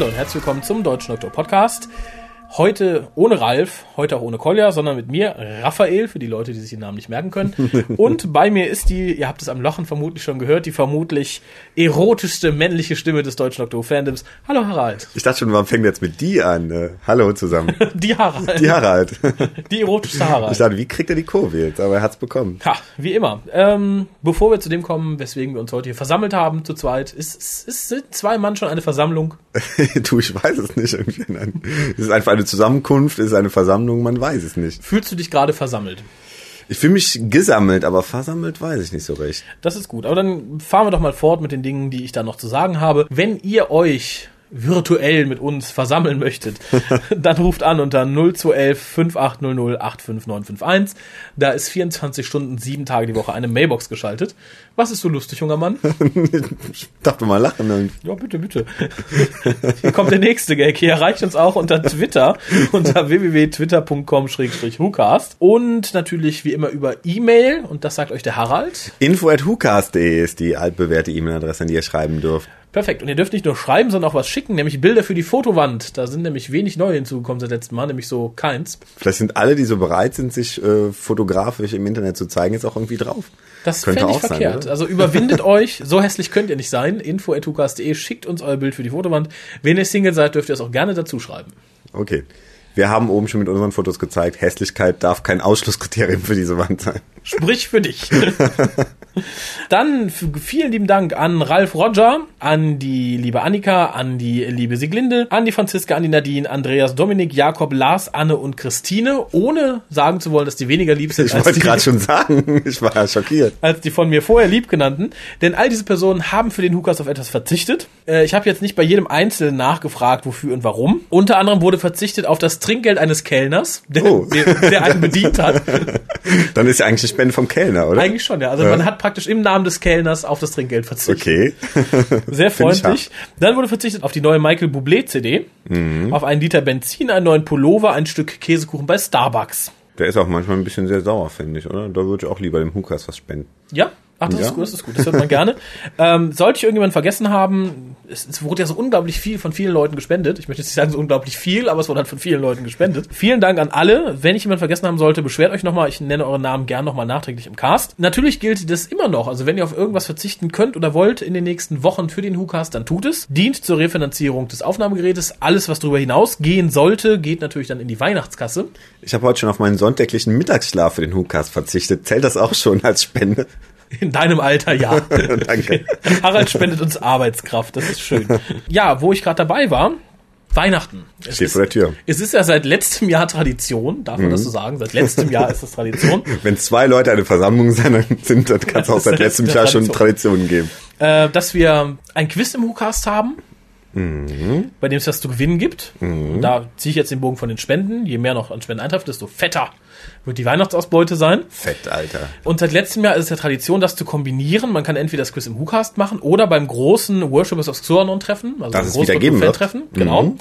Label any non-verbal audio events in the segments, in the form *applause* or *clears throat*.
Hallo und herzlich willkommen zum Deutschen Doktor Podcast. Heute ohne Ralf, heute auch ohne Kolja, sondern mit mir, Raphael, für die Leute, die sich den Namen nicht merken können. *laughs* Und bei mir ist die, ihr habt es am Lochen vermutlich schon gehört, die vermutlich erotischste männliche Stimme des deutschen Doktor Fandoms. Hallo Harald. Ich dachte schon, warum fängt jetzt mit die an? Äh, hallo zusammen. *laughs* Die Harald. Die Harald. Die erotischste Harald. Ich dachte, wie kriegt er die Kurve jetzt? Aber er hat's bekommen. Ha, wie immer. Ähm, bevor wir zu dem kommen, weswegen wir uns heute hier versammelt haben, zu zweit, ist, ist, ist sind zwei Mann schon eine Versammlung? *laughs* du, ich weiß es nicht. Irgendwie. Es ist einfach eine Zusammenkunft, es ist eine Versammlung, man weiß es nicht. Fühlst du dich gerade versammelt? Ich fühle mich gesammelt, aber versammelt weiß ich nicht so recht. Das ist gut. Aber dann fahren wir doch mal fort mit den Dingen, die ich da noch zu sagen habe. Wenn ihr euch virtuell mit uns versammeln möchtet, *laughs* dann ruft an unter 0211 5800 85951. Da ist 24 Stunden, sieben Tage die Woche eine Mailbox geschaltet. Was ist so lustig, junger Mann? *laughs* ich dachte mal lachen. Irgendwie. Ja, bitte, bitte. Hier kommt der nächste Gag. Hier erreicht uns auch unter Twitter, *laughs* unter www.twitter.com-hucast und natürlich wie immer über E-Mail und das sagt euch der Harald. Info at hucast.de ist die altbewährte E-Mail-Adresse, an die ihr schreiben dürft. Perfekt. Und ihr dürft nicht nur schreiben, sondern auch was schicken, nämlich Bilder für die Fotowand. Da sind nämlich wenig neue hinzugekommen seit letztem Mal, nämlich so keins. Vielleicht sind alle, die so bereit sind, sich äh, fotografisch im Internet zu zeigen, jetzt auch irgendwie drauf. Das könnte auch verkehrt. Sein, also überwindet *laughs* euch, so hässlich könnt ihr nicht sein. Info.tukas.de, schickt uns euer Bild für die Fotowand. Wenn ihr Single seid, dürft ihr es auch gerne dazu schreiben. Okay. Wir haben oben schon mit unseren Fotos gezeigt, Hässlichkeit darf kein Ausschlusskriterium für diese Wand sein. Sprich für dich. *laughs* Dann vielen lieben Dank an Ralf Roger, an die liebe Annika, an die liebe Siglinde, an die Franziska, an die Nadine, Andreas, Dominik, Jakob, Lars, Anne und Christine, ohne sagen zu wollen, dass die weniger lieb sind. Ich wollte gerade schon *laughs* sagen, ich war schockiert. Als die von mir vorher lieb genannten. Denn all diese Personen haben für den Hukas auf etwas verzichtet. Äh, ich habe jetzt nicht bei jedem Einzelnen nachgefragt, wofür und warum. Unter anderem wurde verzichtet auf das Trinkgeld eines Kellners, der, oh. der, der einen bedient hat. *laughs* Dann ist ja eigentlich eine Spende vom Kellner, oder? Eigentlich schon, ja. Also ja. man hat praktisch im Namen des Kellners auf das Trinkgeld verzichtet. Okay. *laughs* Sehr freundlich. Dann wurde verzichtet auf die neue Michael Bublé CD, mhm. auf einen Liter Benzin, einen neuen Pullover, ein Stück Käsekuchen bei Starbucks. Der ist auch manchmal ein bisschen sehr sauer, finde ich, oder? Da würde ich auch lieber dem Hukas was spenden. Ja, Ach, das ja. ist gut, das ist gut, das hört man gerne. ähm, sollte ich irgendjemand vergessen haben, es, es, wurde ja so unglaublich viel von vielen Leuten gespendet. Ich möchte jetzt nicht sagen so unglaublich viel, aber es wurde halt von vielen Leuten gespendet. Vielen Dank an alle. Wenn ich jemand vergessen haben sollte, beschwert euch nochmal. Ich nenne euren Namen gern nochmal nachträglich im Cast. Natürlich gilt das immer noch. Also wenn ihr auf irgendwas verzichten könnt oder wollt in den nächsten Wochen für den WhoCast, dann tut es. Dient zur Refinanzierung des Aufnahmegerätes. Alles, was darüber hinausgehen sollte, geht natürlich dann in die Weihnachtskasse. Ich habe heute schon auf meinen sonntäglichen Mittagsschlaf für den WhoCast verzichtet. Zählt das auch schon als Spende? *laughs* In deinem Alter, ja. *laughs* Danke. *laughs* Harald spendet uns Arbeitskraft, das ist schön. Ja, wo ich gerade dabei war, Weihnachten. Es Steht vor der Tür. Es ist ja seit letztem Jahr Tradition, darf man mhm. das so sagen? Seit letztem Jahr ist das Tradition. Wenn zwei Leute eine Versammlung sind, dann kann es auch seit letztem Jahr Tradition. schon Traditionen geben. Äh, dass wir ein Quiz im WhoCast haben. Mhm. Bei dem es was zu gewinnen gibt. Mhm. Da ziehe ich jetzt den Bogen von den Spenden. Je mehr noch an Spenden eintrifft, desto fetter wird die Weihnachtsausbeute sein. Fett, Alter. Und seit letztem Jahr ist es ja Tradition, das zu kombinieren. Man kann entweder das Quiz im WhoCast machen oder beim großen Worshippers of Xornon Treffen, also das es wieder geben wird. Treffen, genau. Mhm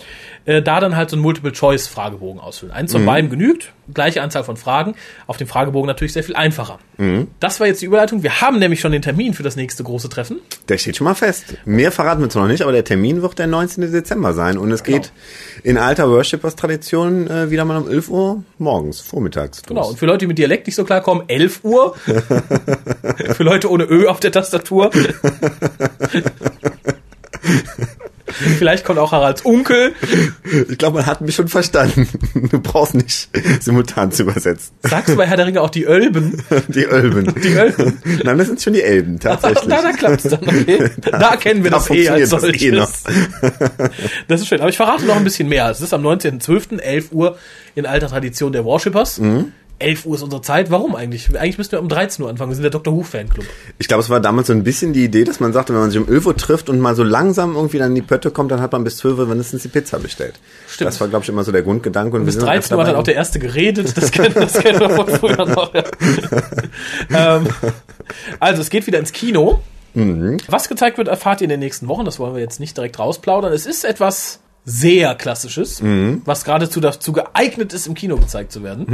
äh, da dann halt so einen Multiple-Choice-Fragebogen ausfüllen. Eins von mhm. beiden genügt, gleiche Anzahl von Fragen, auf dem Fragebogen natürlich sehr viel einfacher. Mhm. Das war jetzt die Überleitung. Wir haben nämlich schon den Termin für das nächste große Treffen. Der steht schon mal fest. Mehr verraten wir zwar noch nicht, aber der Termin wird der 19. Dezember sein und es genau. geht in alter Worshippers-Tradition äh, wieder mal um 11 Uhr morgens, vormittags. Genau, und für Leute, die mit Dialekt nicht so klar kommen, 11 Uhr. *laughs* für Leute ohne Ö auf der Tastatur. *laughs* Vielleicht kommt auch Haralds Onkel. Ich glaube, man hat mich schon verstanden. Du brauchst nicht simultan zu übersetzen. Sagst du bei Herr der Ringe auch die Ölben? Die Ölben. Die Ölben. Nein, das sind schon die Elben, tatsächlich. Na, da klappt's dann, okay. *laughs* Da, da kennen wir da das eh als solches. Das, eh noch. das ist schön. Aber ich verrate noch ein bisschen mehr. Es ist am 19.12., 11 Uhr in alter Tradition der Worshippers. Mhm. 11 Uhr ist unsere Zeit. Warum eigentlich? Eigentlich müssten wir um 13 Uhr anfangen. Wir sind der Dr. Who Fanclub. Ich glaube, es war damals so ein bisschen die Idee, dass man sagte, wenn man sich um 11 Uhr trifft und mal so langsam irgendwie dann in die Pötte kommt, dann hat man bis 12 Uhr mindestens die Pizza bestellt. Stimmt. Das war, glaube ich, immer so der Grundgedanke. Und bis 13 Uhr hat dann auch der Erste geredet. Das *laughs* kennen, das kennen wir von früher noch. *laughs* Ähm, also, es geht wieder ins Kino. Mhm. Was gezeigt wird, erfahrt ihr in den nächsten Wochen. Das wollen wir jetzt nicht direkt rausplaudern. Es ist etwas sehr klassisches, Mhm. was geradezu dazu geeignet ist, im Kino gezeigt zu werden.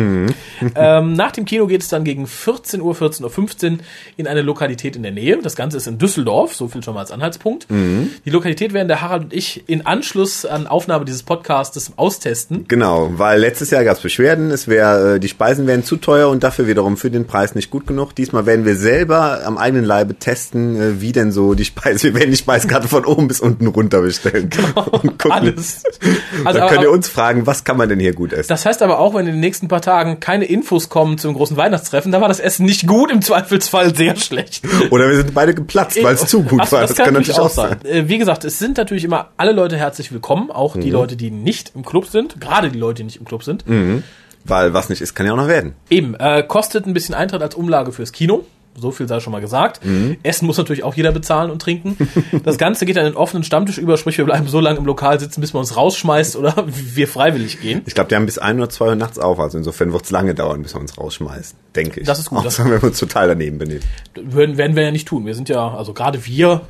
Mhm. *laughs* ähm, nach dem Kino geht es dann gegen 14 Uhr, 14.15 Uhr in eine Lokalität in der Nähe. Das Ganze ist in Düsseldorf, so viel schon mal als Anhaltspunkt. Mhm. Die Lokalität werden der Harald und ich in Anschluss an Aufnahme dieses Podcasts austesten. Genau, weil letztes Jahr gab es Beschwerden, es wäre, äh, die Speisen wären zu teuer und dafür wiederum für den Preis nicht gut genug. Diesmal werden wir selber am eigenen Leibe testen, äh, wie denn so die Speise, *laughs* wir werden die Speiskarte von oben bis unten runter bestellen. und gucken. Alles. *laughs* Also, Dann könnt ihr uns fragen, was kann man denn hier gut essen? Das heißt aber auch, wenn in den nächsten paar Tagen keine Infos kommen zum großen Weihnachtstreffen, da war das Essen nicht gut, im Zweifelsfall sehr schlecht. Oder wir sind beide geplatzt, weil es zu gut Ach, war. Das, kann, natürlich auch sein. Äh, Wie gesagt, es sind natürlich immer alle Leute herzlich willkommen, auch Mhm. die Leute, die nicht im Club sind, gerade die Leute, die nicht im Club sind. Weil was nicht ist, kann ja auch noch werden. Eben, äh, kostet ein bisschen Eintritt als Umlage fürs Kino. So viel sei schon mal gesagt. Mhm. Essen muss natürlich auch jeder bezahlen und trinken. *laughs* Das Ganze geht in den offenen Stammtisch über, sprich wir bleiben so lange im Lokal sitzen, bis man uns rausschmeißt oder *laughs* wir freiwillig gehen. Ich glaube, die haben bis ein oder zwei Uhr nachts auf, also insofern wird es lange dauern, bis wir uns rausschmeißen, denke ich. Das ist gut, das- Außer wenn wir uns total daneben benehmen. Werden wir ja nicht tun. Wir sind ja, also gerade wir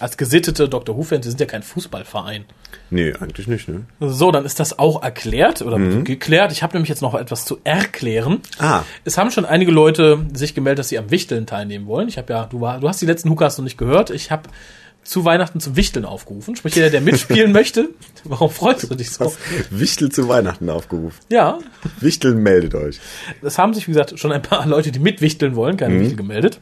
als gesittete Dr. Who-Fans, wir sind ja kein Fußballverein. Nee, eigentlich nicht, ne? So, dann ist das auch erklärt oder geklärt. Ich habe nämlich jetzt noch etwas zu erklären. Ah. Es haben schon einige Leute sich gemeldet, dass sie am Wichteln teilnehmen wollen. Ich habe ja, du, war, du hast die letzten Hookahs noch nicht gehört. Ich habe zu Weihnachten zum Wichteln aufgerufen. Sprich, jeder, der mitspielen *laughs* möchte. Warum freust du dich so? Wichtel zu Weihnachten aufgerufen. Ja, Wichteln meldet euch. es haben sich, wie gesagt, schon ein paar Leute, die mitwichteln wollen, keine Wichtel gemeldet.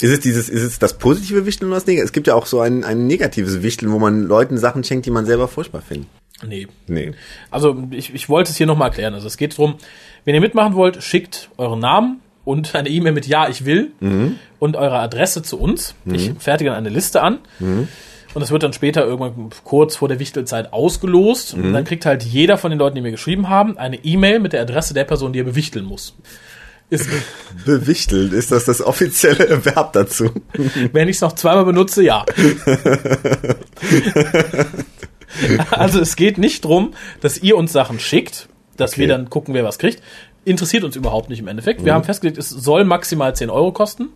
Ist es dieses, ist es das positive Wichteln oder das negative? Es gibt ja auch so ein, ein negatives Wichteln, wo man Leuten Sachen schenkt, die man selber furchtbar findet. Nee. Nee. Also ich, ich wollte es hier nochmal erklären. Also es geht drum, wenn ihr mitmachen wollt, schickt euren Namen und *laughs* eine E-Mail mit Ja, ich will und eure Adresse zu uns. Ich fertige dann eine Liste an. Und das wird dann später irgendwann kurz vor der Wichtelzeit ausgelost. Und dann kriegt halt jeder von den Leuten, die mir geschrieben haben, eine E-Mail mit der Adresse der Person, die er bewichteln muss. Ist, *laughs* Bewichteln, ist das das offizielle *laughs* Verb dazu? *laughs* wenn ich es noch zweimal benutze, ja. also es geht nicht drum, dass ihr uns Sachen schickt, dass Okay. wir dann gucken, wer was kriegt. Interessiert uns überhaupt nicht im Endeffekt. Wir haben festgelegt, es soll maximal 10 Euro kosten.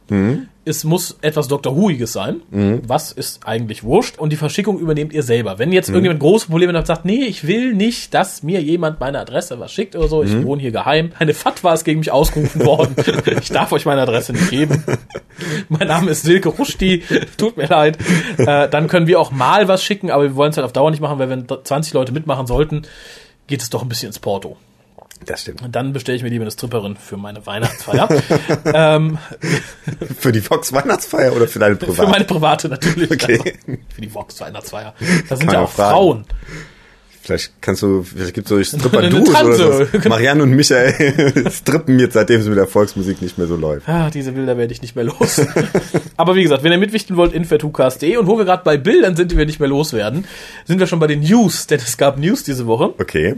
Es muss etwas Dr. Whoiges sein. Was ist eigentlich wurscht. Und die Verschickung übernehmt ihr selber. Wenn jetzt irgendjemand große Probleme hat und sagt, nee, ich will nicht, dass mir jemand meine Adresse was schickt oder so. Ich wohne hier geheim. Eine Fatwa ist gegen mich ausgerufen worden. *laughs* ich darf euch meine Adresse nicht geben. mein Name ist Silke Ruschti. Tut mir leid. Äh, dann können wir auch mal was schicken, aber wir wollen es halt auf Dauer nicht machen, weil wenn 20 Leute mitmachen sollten, geht es doch ein bisschen ins Porto. Das stimmt. Und dann bestelle ich mir lieber eine Stripperin für meine Weihnachtsfeier. *laughs* ähm, Für die Vox Weihnachtsfeier oder für deine *laughs* für Privat? meine private natürlich. Okay. Also, für die Vox Weihnachtsfeier. Da sind Kann ja auch fragen. Frauen. Vielleicht kannst du, vielleicht gibt es so *laughs* Stripper-Duos oder so. Marianne und Michael strippen jetzt, seitdem es mit der Volksmusik nicht mehr so läuft. Ah, diese Bilder werde ich nicht mehr los. Aber wie gesagt, wenn ihr mitwichten wollt, info.tucast.de und wo wir gerade bei Bildern sind, die wir nicht mehr loswerden, sind wir schon bei den News, denn es gab News diese Woche. Okay.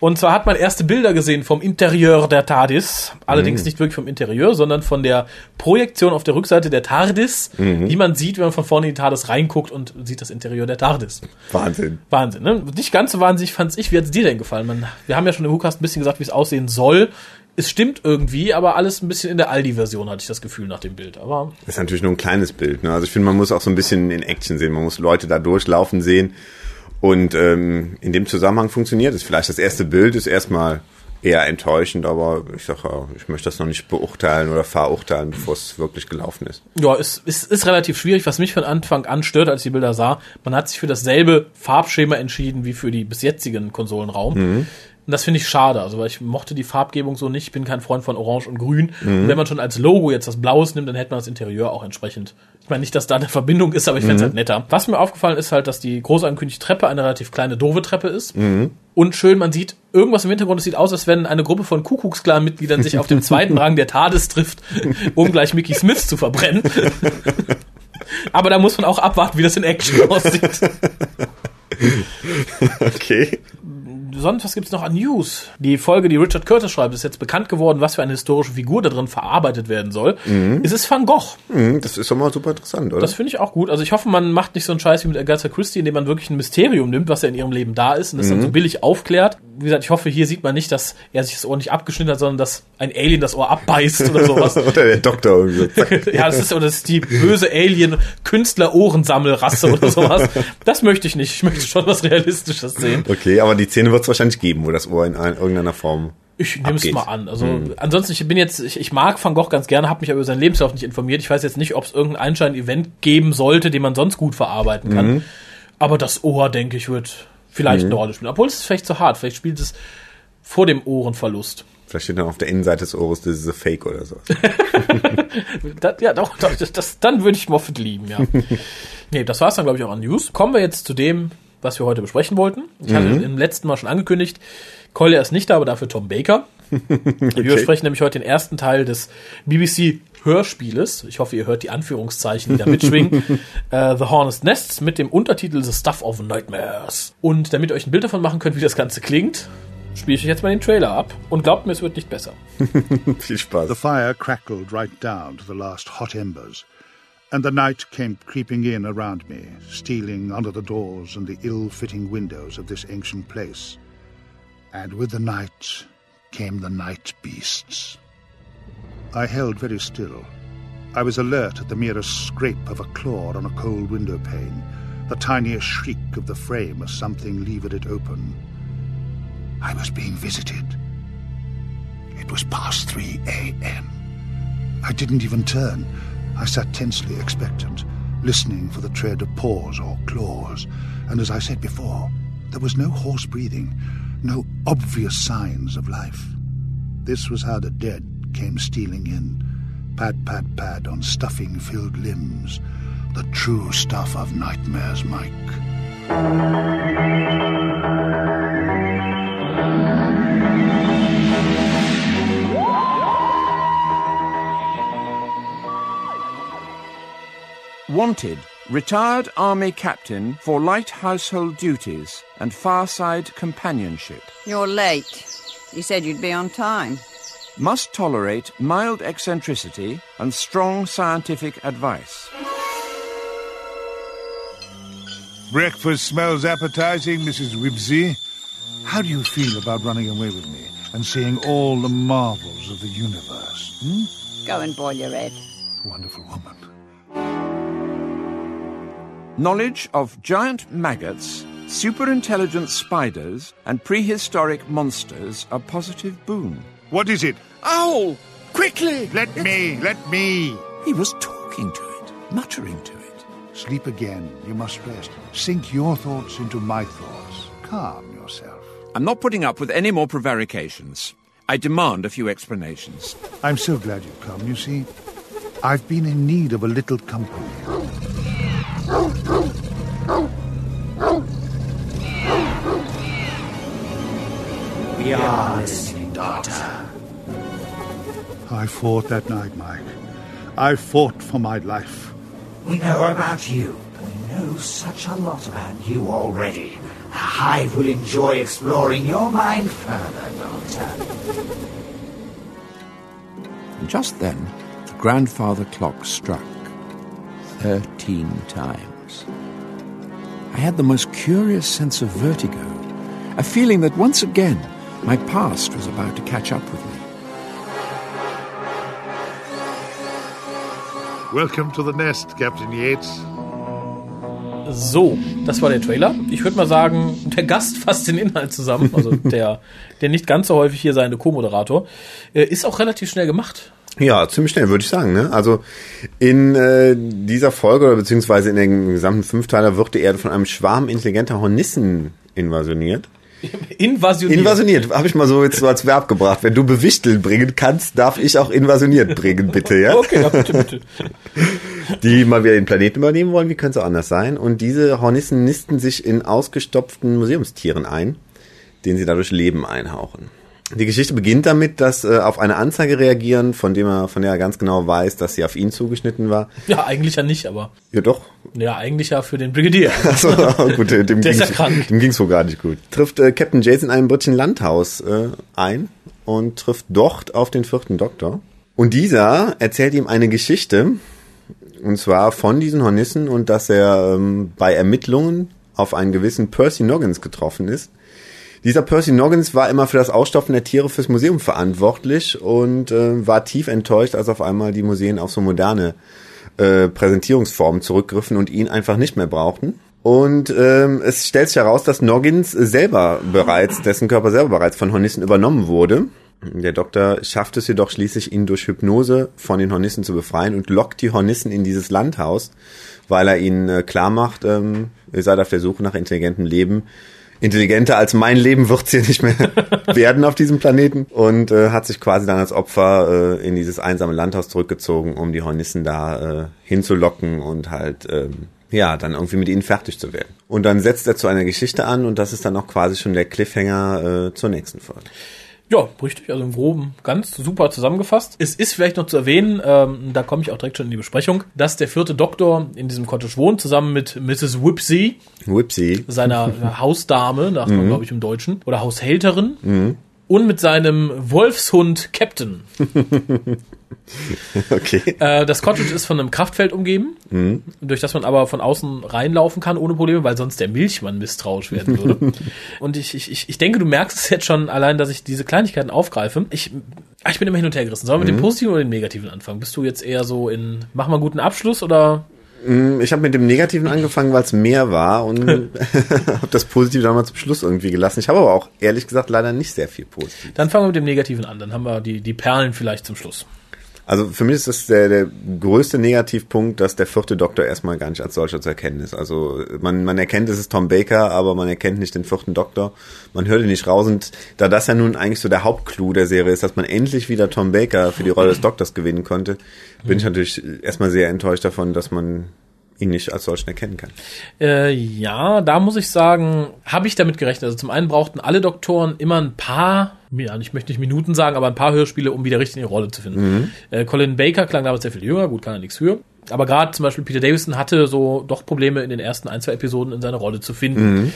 Und zwar hat man erste Bilder gesehen vom Interieur der TARDIS. Allerdings nicht wirklich vom Interieur, sondern von der Projektion auf der Rückseite der TARDIS, die man sieht, wenn man von vorne in die TARDIS reinguckt und sieht das Interieur der TARDIS. Wahnsinn. Wahnsinn, ne? Nicht ganz so wahnsinnig fand's ich. Wie hat's dir denn gefallen? Man, wir haben ja schon im Hookast ein bisschen gesagt, wie es aussehen soll. Es stimmt irgendwie, aber alles ein bisschen in der Aldi-Version hatte ich das Gefühl nach dem Bild. Aber Das ist natürlich nur ein kleines Bild. Ne? Also ich finde, man muss auch so ein bisschen in Action sehen. Man muss Leute da durchlaufen sehen. Und ähm, in dem Zusammenhang funktioniert es. Vielleicht das erste Bild ist erstmal eher enttäuschend, aber ich sag ja, ich möchte das noch nicht beurteilen oder verurteilen, bevor es wirklich gelaufen ist. ja, es ist, ist, relativ schwierig. Was mich von Anfang an stört, als ich die Bilder sah, man hat sich für dasselbe Farbschema entschieden wie für die bis jetzigen Konsolenraum. Und das finde ich schade, also weil ich mochte die Farbgebung so nicht, bin kein Freund von Orange und Grün. Und wenn man schon als Logo jetzt das Blaues nimmt, dann hätte man das Interieur auch entsprechend. Ich meine nicht, dass da eine Verbindung ist, aber ich fände es halt netter. Was mir aufgefallen ist halt, dass die groß angekündigte Treppe eine relativ kleine, doofe Treppe ist. Und schön, man sieht irgendwas im Hintergrund, es sieht aus, als wenn eine Gruppe von Kuckucksklan-Mitgliedern sich auf dem *laughs* zweiten Rang der TARDIS trifft, um gleich Mickey Smith zu verbrennen. *laughs* Aber da muss man auch abwarten, wie das in Action aussieht. *laughs* Okay. Sonst, was gibt's noch an News? Die Folge, die Richard Curtis schreibt, ist jetzt bekannt geworden, was für eine historische Figur da drin verarbeitet werden soll. Es ist Van Gogh. Hm, Das ist doch mal super interessant, oder? Das finde ich auch gut. Also ich hoffe, man macht nicht so einen Scheiß wie mit Agatha Christie, indem man wirklich ein Mysterium nimmt, was ja in ihrem Leben da ist und das dann so billig aufklärt. Wie gesagt, ich hoffe, hier sieht man nicht, dass er sich das Ohr nicht abgeschnitten hat, sondern dass ein Alien das Ohr abbeißt oder sowas. *laughs* oder der Doktor irgendwie. *laughs* ja, das ist, oder das ist die böse Alien-Künstler-Ohrensammelrasse oder sowas. Das möchte ich nicht. Ich möchte schon was Realistisches sehen. Okay, aber die Szene wird es wahrscheinlich geben, wo das Ohr in ein, irgendeiner Form ich nehme es mal an. Also hm. ansonsten, ich bin jetzt, ich, ich mag Van Gogh ganz gerne, habe mich aber über seinen Lebenslauf nicht informiert. Ich weiß jetzt nicht, ob es irgendein Einschein-Event geben sollte, den man sonst gut verarbeiten kann. Mhm. Aber das Ohr, denke ich, wird vielleicht mhm. eine Rolle spielen. Obwohl es ist vielleicht zu hart. Vielleicht spielt es vor dem Ohrenverlust. Vielleicht steht dann auf der Innenseite des Ohres, das ist a Fake oder so. *laughs* das, ja, doch, doch das, das, dann würde ich Moffat lieben, ja. *laughs* nee, das war's dann, glaube ich, auch an News. Kommen wir jetzt zu dem, was wir heute besprechen wollten. Ich mhm. hatte im letzten Mal schon angekündigt, Collier ist nicht da, aber dafür Tom Baker. *laughs* okay. Wir besprechen nämlich heute den ersten Teil des BBC Hörspieles. Ich hoffe, ihr hört die Anführungszeichen, die da mitschwingen. uh, *laughs* The Hornet's Nests mit dem Untertitel The Stuff of Nightmares. Und damit ihr euch ein Bild davon machen könnt, wie das Ganze klingt, spiele ich euch jetzt mal den Trailer ab. Und glaubt mir, es wird nicht besser. *laughs* Viel Spaß. The fire crackled right down to the last hot embers. And the night came creeping in around me, stealing under the doors and the ill-fitting windows of this ancient place. And with the night came the night beasts. I held very still. I was alert at the merest scrape of a claw on a cold window pane, the tiniest shriek of the frame as something levered it open. I was being visited. It was past 3 a.m. I didn't even turn. I sat tensely expectant, listening for the tread of paws or claws, and as I said before, there was no hoarse breathing, no obvious signs of life. This was how the dead came stealing in. Pad, pad, pad on stuffing filled limbs. The true stuff of nightmares, Mike. Wanted Retired Army Captain for light household duties and fireside companionship. You're late. You said you'd be on time. Must tolerate mild eccentricity and strong scientific advice. Breakfast smells appetizing, Mrs. Ribsy. How do you feel about running away with me and seeing all the marvels of the universe? Hmm? Go and boil your head. Wonderful woman. Knowledge of giant maggots, superintelligent spiders, and prehistoric monsters a positive boon. What is it? Owl! Quickly! Let me, let me. He was talking to it, muttering to it. Sleep again. You must rest. Sink your thoughts into my thoughts. Calm yourself. I'm not putting up with any more prevarications. I demand a few explanations. I'm so glad you've come, you see. I've been in need of a little company. We are listening, Doctor. I fought that night, Mike. I fought for my life. We know about you. We know such a lot about you already. The Hive will enjoy exploring your mind further, Doctor. And just then, the grandfather clock struck. Thirteen times. I had the most curious sense of vertigo, a feeling that once again my past was about to catch up with me. Welcome to the nest, Captain Yates. So, das war der Trailer. Ich würde mal sagen, der Gast *laughs* fasst den Inhalt zusammen, also *laughs* der, der nicht ganz so häufig hier seine Co-Moderator, äh, ist auch relativ schnell gemacht. Ja, ziemlich schnell, würde ich sagen. Ne? Also in äh, dieser Folge oder beziehungsweise in den gesamten Fünfteiler wird die Erde von einem Schwarm intelligenter Hornissen invasioniert. Invasioniert. Invasioniert, habe ich mal so jetzt so als Verb gebracht. Wenn du bewichteln bringen kannst, darf ich auch invasioniert bringen, bitte, ja? Okay, ja, bitte, bitte. Die mal wieder den Planeten übernehmen wollen, wie könnte es auch anders sein? Und diese Hornissen nisten sich in ausgestopften Museumstieren ein, denen sie dadurch Leben einhauchen. Die Geschichte beginnt damit, dass äh, auf eine Anzeige reagieren, von dem er, von der er ganz genau weiß, dass sie auf ihn zugeschnitten war. Ja, eigentlich ja nicht, aber. Ja, doch. Ja, eigentlich ja für den Brigadier. *laughs* Achso, *laughs* gut, dem Der ist ja ging's- krank. Dem ging's wohl gar nicht gut. Trifft äh, Captain Jason in einem britischen Landhaus äh, ein und trifft dort auf den vierten Doktor. Und dieser erzählt ihm eine Geschichte, und zwar von diesen Hornissen und dass er ähm, bei Ermittlungen auf einen gewissen Percy Noggins getroffen ist, Dieser Percy Noggins war immer für das Ausstopfen der Tiere fürs Museum verantwortlich und äh, war tief enttäuscht, als auf einmal die Museen auf so moderne äh, Präsentierungsformen zurückgriffen und ihn einfach nicht mehr brauchten. Und ähm, es stellt sich heraus, dass Noggins selber bereits, dessen Körper selber bereits von Hornissen übernommen wurde. Der Doktor schafft es jedoch schließlich, ihn durch Hypnose von den Hornissen zu befreien und lockt die Hornissen in dieses Landhaus, weil er ihnen äh, klar macht, ähm, ihr seid auf der Suche nach intelligentem Leben. Intelligenter als mein Leben wird's hier nicht mehr *laughs* werden auf diesem Planeten. Und äh, hat sich quasi dann als Opfer äh, in dieses einsame Landhaus zurückgezogen, um die Hornissen da äh, hinzulocken und halt ähm, ja, dann irgendwie mit ihnen fertig zu werden. Und dann setzt er zu einer Geschichte an und das ist dann auch quasi schon der Cliffhanger äh, zur nächsten Folge. Ja, richtig, also im Groben ganz super zusammengefasst. Es ist vielleicht noch zu erwähnen, ähm, da komme ich auch direkt schon in die Besprechung, dass der vierte Doktor in diesem Cottage wohnt, zusammen mit Mrs. Whipsy, Whipsy. seiner Hausdame, sagt man glaube ich im Deutschen, oder Haushälterin, und mit seinem Wolfshund Captain. *laughs* Okay. Äh, das Cottage ist von einem Kraftfeld umgeben, durch das man aber von außen reinlaufen kann ohne Probleme, weil sonst der Milchmann misstrauisch werden würde. *laughs* Und ich, ich, ich denke, du merkst es jetzt schon allein, dass ich diese Kleinigkeiten aufgreife. Ich, ah, ich bin immer hin und her gerissen. Sollen wir mit dem positiven oder dem negativen anfangen? Bist du jetzt eher so in, mach mal einen guten Abschluss oder? Ich habe mit dem Negativen angefangen, weil es mehr war und *laughs* habe das Positive dann mal zum Schluss irgendwie gelassen. Ich habe aber auch ehrlich gesagt leider nicht sehr viel Positiv. Dann fangen wir mit dem Negativen an. Dann haben wir die, die Perlen vielleicht zum Schluss. Also für mich ist das der, der größte Negativpunkt, dass der vierte Doktor erstmal gar nicht als solcher zu erkennen ist. Also man, man erkennt, es ist Tom Baker, aber man erkennt nicht den vierten Doktor. Man hört ihn nicht raus. Und da das ja nun eigentlich so der Hauptclou der Serie ist, dass man endlich wieder Tom Baker für die Rolle des Doktors gewinnen konnte, bin ich natürlich erstmal sehr enttäuscht davon, dass man ihn nicht als solchen erkennen kann. Äh, ja, da muss ich sagen, habe ich damit gerechnet. Also zum einen brauchten alle Doktoren immer ein paar, ja, ich möchte nicht Minuten sagen, aber ein paar Hörspiele, um wieder richtig in die Rolle zu finden. Äh, Colin Baker klang damals sehr viel jünger, gut, kann er nichts für. Aber gerade zum Beispiel Peter Davison hatte so doch Probleme in den ersten ein, zwei Episoden in seine Rolle zu finden.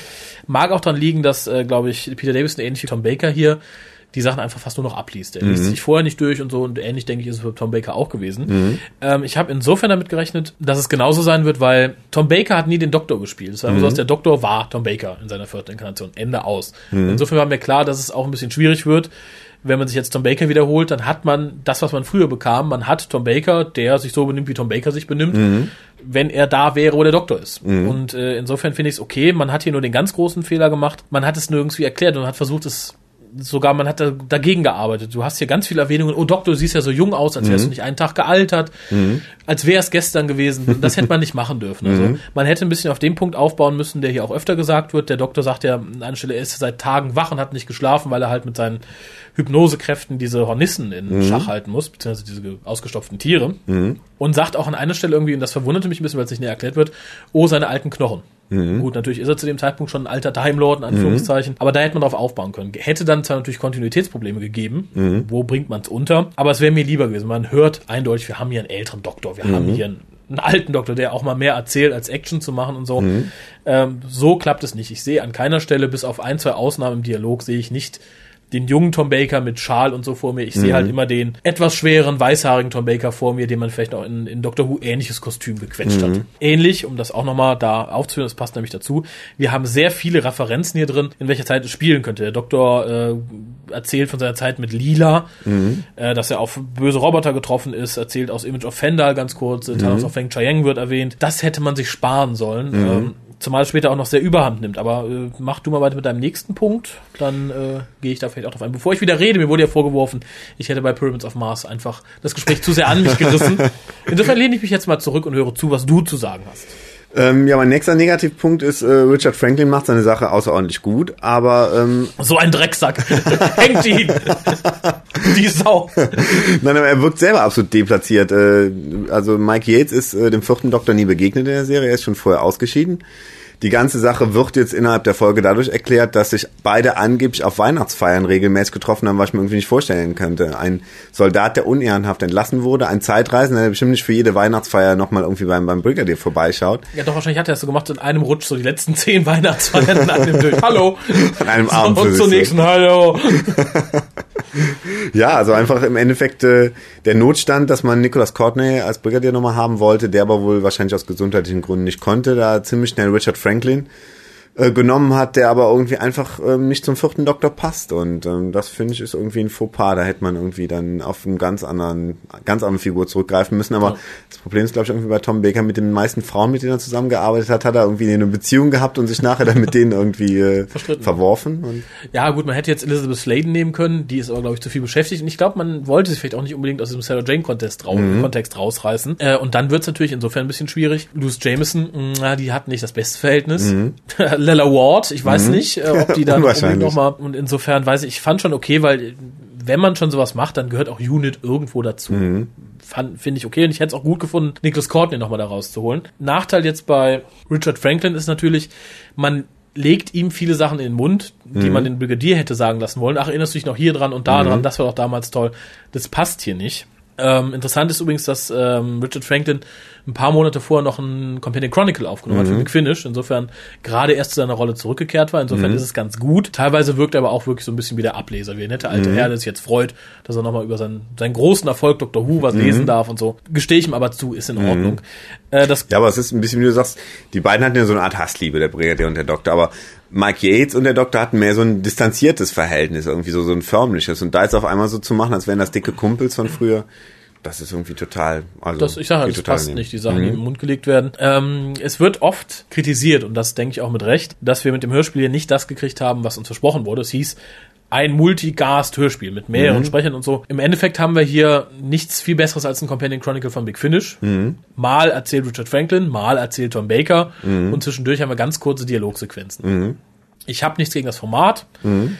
Mag auch daran liegen, dass, äh, glaube ich, Peter Davison ähnlich wie Tom Baker hier die Sachen einfach fast nur noch abliest. Er liest sich vorher nicht durch und so und ähnlich, denke ich, ist es für Tom Baker auch gewesen. Ähm, ich habe insofern damit gerechnet, dass es genauso sein wird, weil Tom Baker hat nie den Doktor gespielt. Es war immer so, dass der Doktor war Tom Baker in seiner vierten Inkarnation. Ende aus. Insofern war mir klar, dass es auch ein bisschen schwierig wird. Wenn man sich jetzt Tom Baker wiederholt, dann hat man das, was man früher bekam. Man hat Tom Baker, der sich so benimmt, wie Tom Baker sich benimmt, wenn er da wäre, wo der Doktor ist. Und äh, insofern finde ich es okay. Man hat hier nur den ganz großen Fehler gemacht. Man hat es nirgendwie erklärt und hat versucht, es sogar man hat da dagegen gearbeitet. Du hast hier ganz viele Erwähnungen. Oh Doktor, du siehst ja so jung aus, als wärst du nicht einen Tag gealtert, als wäre es gestern gewesen. *laughs* Das hätte man nicht machen dürfen. Also man hätte ein bisschen auf den Punkt aufbauen müssen, der hier auch öfter gesagt wird. Der Doktor sagt ja an einer Stelle, er ist seit Tagen wach und hat nicht geschlafen, weil er halt mit seinen Hypnosekräften diese Hornissen in Schach halten muss, beziehungsweise diese ausgestopften Tiere. Und sagt auch an einer Stelle irgendwie, und das verwunderte mich ein bisschen, weil es nicht näher erklärt wird, oh, seine alten Knochen. Gut, natürlich ist er zu dem Zeitpunkt schon ein alter Time Lord, in Anführungszeichen, aber da hätte man drauf aufbauen können. Hätte dann zwar natürlich Kontinuitätsprobleme gegeben, wo bringt man es unter, aber es wäre mir lieber gewesen. Man hört eindeutig, wir haben hier einen älteren Doktor, wir haben hier einen, einen alten Doktor, der auch mal mehr erzählt, als Action zu machen und so. Ähm, so klappt es nicht. Ich sehe an keiner Stelle, bis auf ein, zwei Ausnahmen im Dialog, sehe ich nicht den jungen Tom Baker mit Schal und so vor mir. Ich sehe halt immer den etwas schweren, weißhaarigen Tom Baker vor mir, den man vielleicht auch in, in Doctor Who ähnliches Kostüm gequetscht hat. Ähnlich, um das auch nochmal da aufzuführen, das passt nämlich dazu. Wir haben sehr viele Referenzen hier drin, in welcher Zeit es spielen könnte. Der Doktor äh, erzählt von seiner Zeit mit Lila, äh, dass er auf böse Roboter getroffen ist, erzählt aus Image of Fendal ganz kurz, äh, Thanos of Feng Chiang wird erwähnt. Das hätte man sich sparen sollen. Ähm, Zumal es später auch noch sehr überhand nimmt. Aber äh, mach du mal weiter mit deinem nächsten Punkt, dann äh, gehe ich da vielleicht auch drauf ein. Bevor ich wieder rede, mir wurde ja vorgeworfen, ich hätte bei Pyramids of Mars einfach das Gespräch zu sehr an mich gerissen. *laughs* Insofern lehne ich mich jetzt mal zurück und höre zu, was du zu sagen hast. Ähm, ja, mein nächster Negativpunkt ist, äh, Richard Franklin macht seine Sache außerordentlich gut, aber ähm, So ein Drecksack. *laughs* Hängt ihn. *laughs* Die Sau. Nein, aber er wirkt selber absolut deplatziert. Äh, Also Mike Yates ist äh, dem vierten Doktor nie begegnet in der Serie, er ist schon vorher ausgeschieden. Die ganze Sache wird jetzt innerhalb der Folge dadurch erklärt, dass sich beide angeblich auf Weihnachtsfeiern regelmäßig getroffen haben, was ich mir irgendwie nicht vorstellen könnte. Ein Soldat, der unehrenhaft entlassen wurde, ein Zeitreisender, der bestimmt nicht für jede Weihnachtsfeier nochmal irgendwie beim, beim Brigadier vorbeischaut. Ja, doch, wahrscheinlich hat er das so gemacht, in einem Rutsch so die letzten zehn Weihnachtsfeiern in einem durch. Hallo. An einem Abend für Und zur so. nächsten Hallo. *laughs* *laughs* Ja, also einfach im Endeffekt äh, der Notstand, dass man Nicholas Courtney als Brigadier nochmal haben wollte, der aber wohl wahrscheinlich aus gesundheitlichen Gründen nicht konnte, da ziemlich schnell Richard Franklin äh, genommen hat, der aber irgendwie einfach ähm, nicht zum vierten Doktor passt. Und ähm, das finde ich ist irgendwie ein Fauxpas. Da hätte man irgendwie dann auf einen ganz anderen, ganz andere Figur zurückgreifen müssen. Aber ja. das Problem ist, glaube ich, irgendwie bei Tom Baker mit den meisten Frauen, mit denen er zusammengearbeitet hat, hat er irgendwie eine Beziehung gehabt und sich nachher dann mit denen irgendwie äh, *laughs* verworfen. Ja, gut, man hätte jetzt Elizabeth Sladen nehmen können, die ist aber, glaube ich, zu viel beschäftigt. Und ich glaube, man wollte sich vielleicht auch nicht unbedingt aus dem Sarah Jane Contest raus, mhm. Kontext rausreißen. Äh, und dann wird es natürlich insofern ein bisschen schwierig. Luce Jameson, mh, die hat nicht das beste Verhältnis. Mhm. *laughs* *laughs* Lella Ward, ich weiß mhm. nicht, äh, ob die *laughs* dann nochmal, und insofern weiß ich, ich fand schon okay, weil wenn man schon sowas macht, dann gehört auch Unit irgendwo dazu. Mhm. Finde ich okay und ich hätte es auch gut gefunden, Nicholas Courtney nochmal da rauszuholen. Nachteil jetzt bei Richard Franklin ist natürlich, man legt ihm viele Sachen in den Mund, die mhm. man den Brigadier hätte sagen lassen wollen. Ach, erinnerst du dich noch hier dran und da mhm. dran, das war doch damals toll. Das passt hier nicht. Ähm, interessant ist übrigens, dass ähm, Richard Franklin ein paar Monate vorher noch ein Companion Chronicle aufgenommen mhm. hat für Big Finish. Insofern gerade erst zu seiner Rolle zurückgekehrt war. Insofern mhm. ist es ganz gut. Teilweise wirkt er aber auch wirklich so ein bisschen wie der Ableser, wie ein netter alte mhm. Herr, der sich jetzt freut, dass er nochmal über seinen, seinen großen Erfolg Dr. Who was mhm. lesen darf und so. Gestehe ich ihm aber zu, ist in mhm. Ordnung. Äh, das ja, aber es ist ein bisschen, wie du sagst, die beiden hatten ja so eine Art Hassliebe, der Brigadier und der Doktor, aber Mike Yates und der Doktor hatten mehr so ein distanziertes Verhältnis, irgendwie so, so ein förmliches. Und da jetzt auf einmal so zu machen, als wären das dicke Kumpels von früher, das ist irgendwie total. Also das, ich sage, das passt nehmen. nicht, die Sachen, mhm. die im Mund gelegt werden. Ähm, es wird oft kritisiert, und das denke ich auch mit Recht, dass wir mit dem Hörspiel hier nicht das gekriegt haben, was uns versprochen wurde. Es hieß, ein Multicast-Hörspiel mit mehreren mhm. Sprechern und so. Im Endeffekt haben wir hier nichts viel Besseres als ein Companion Chronicle von Big Finish. Mhm. Mal erzählt Richard Franklin, mal erzählt Tom Baker mhm. und zwischendurch haben wir ganz kurze Dialogsequenzen. Mhm. Ich habe nichts gegen das Format. Mhm.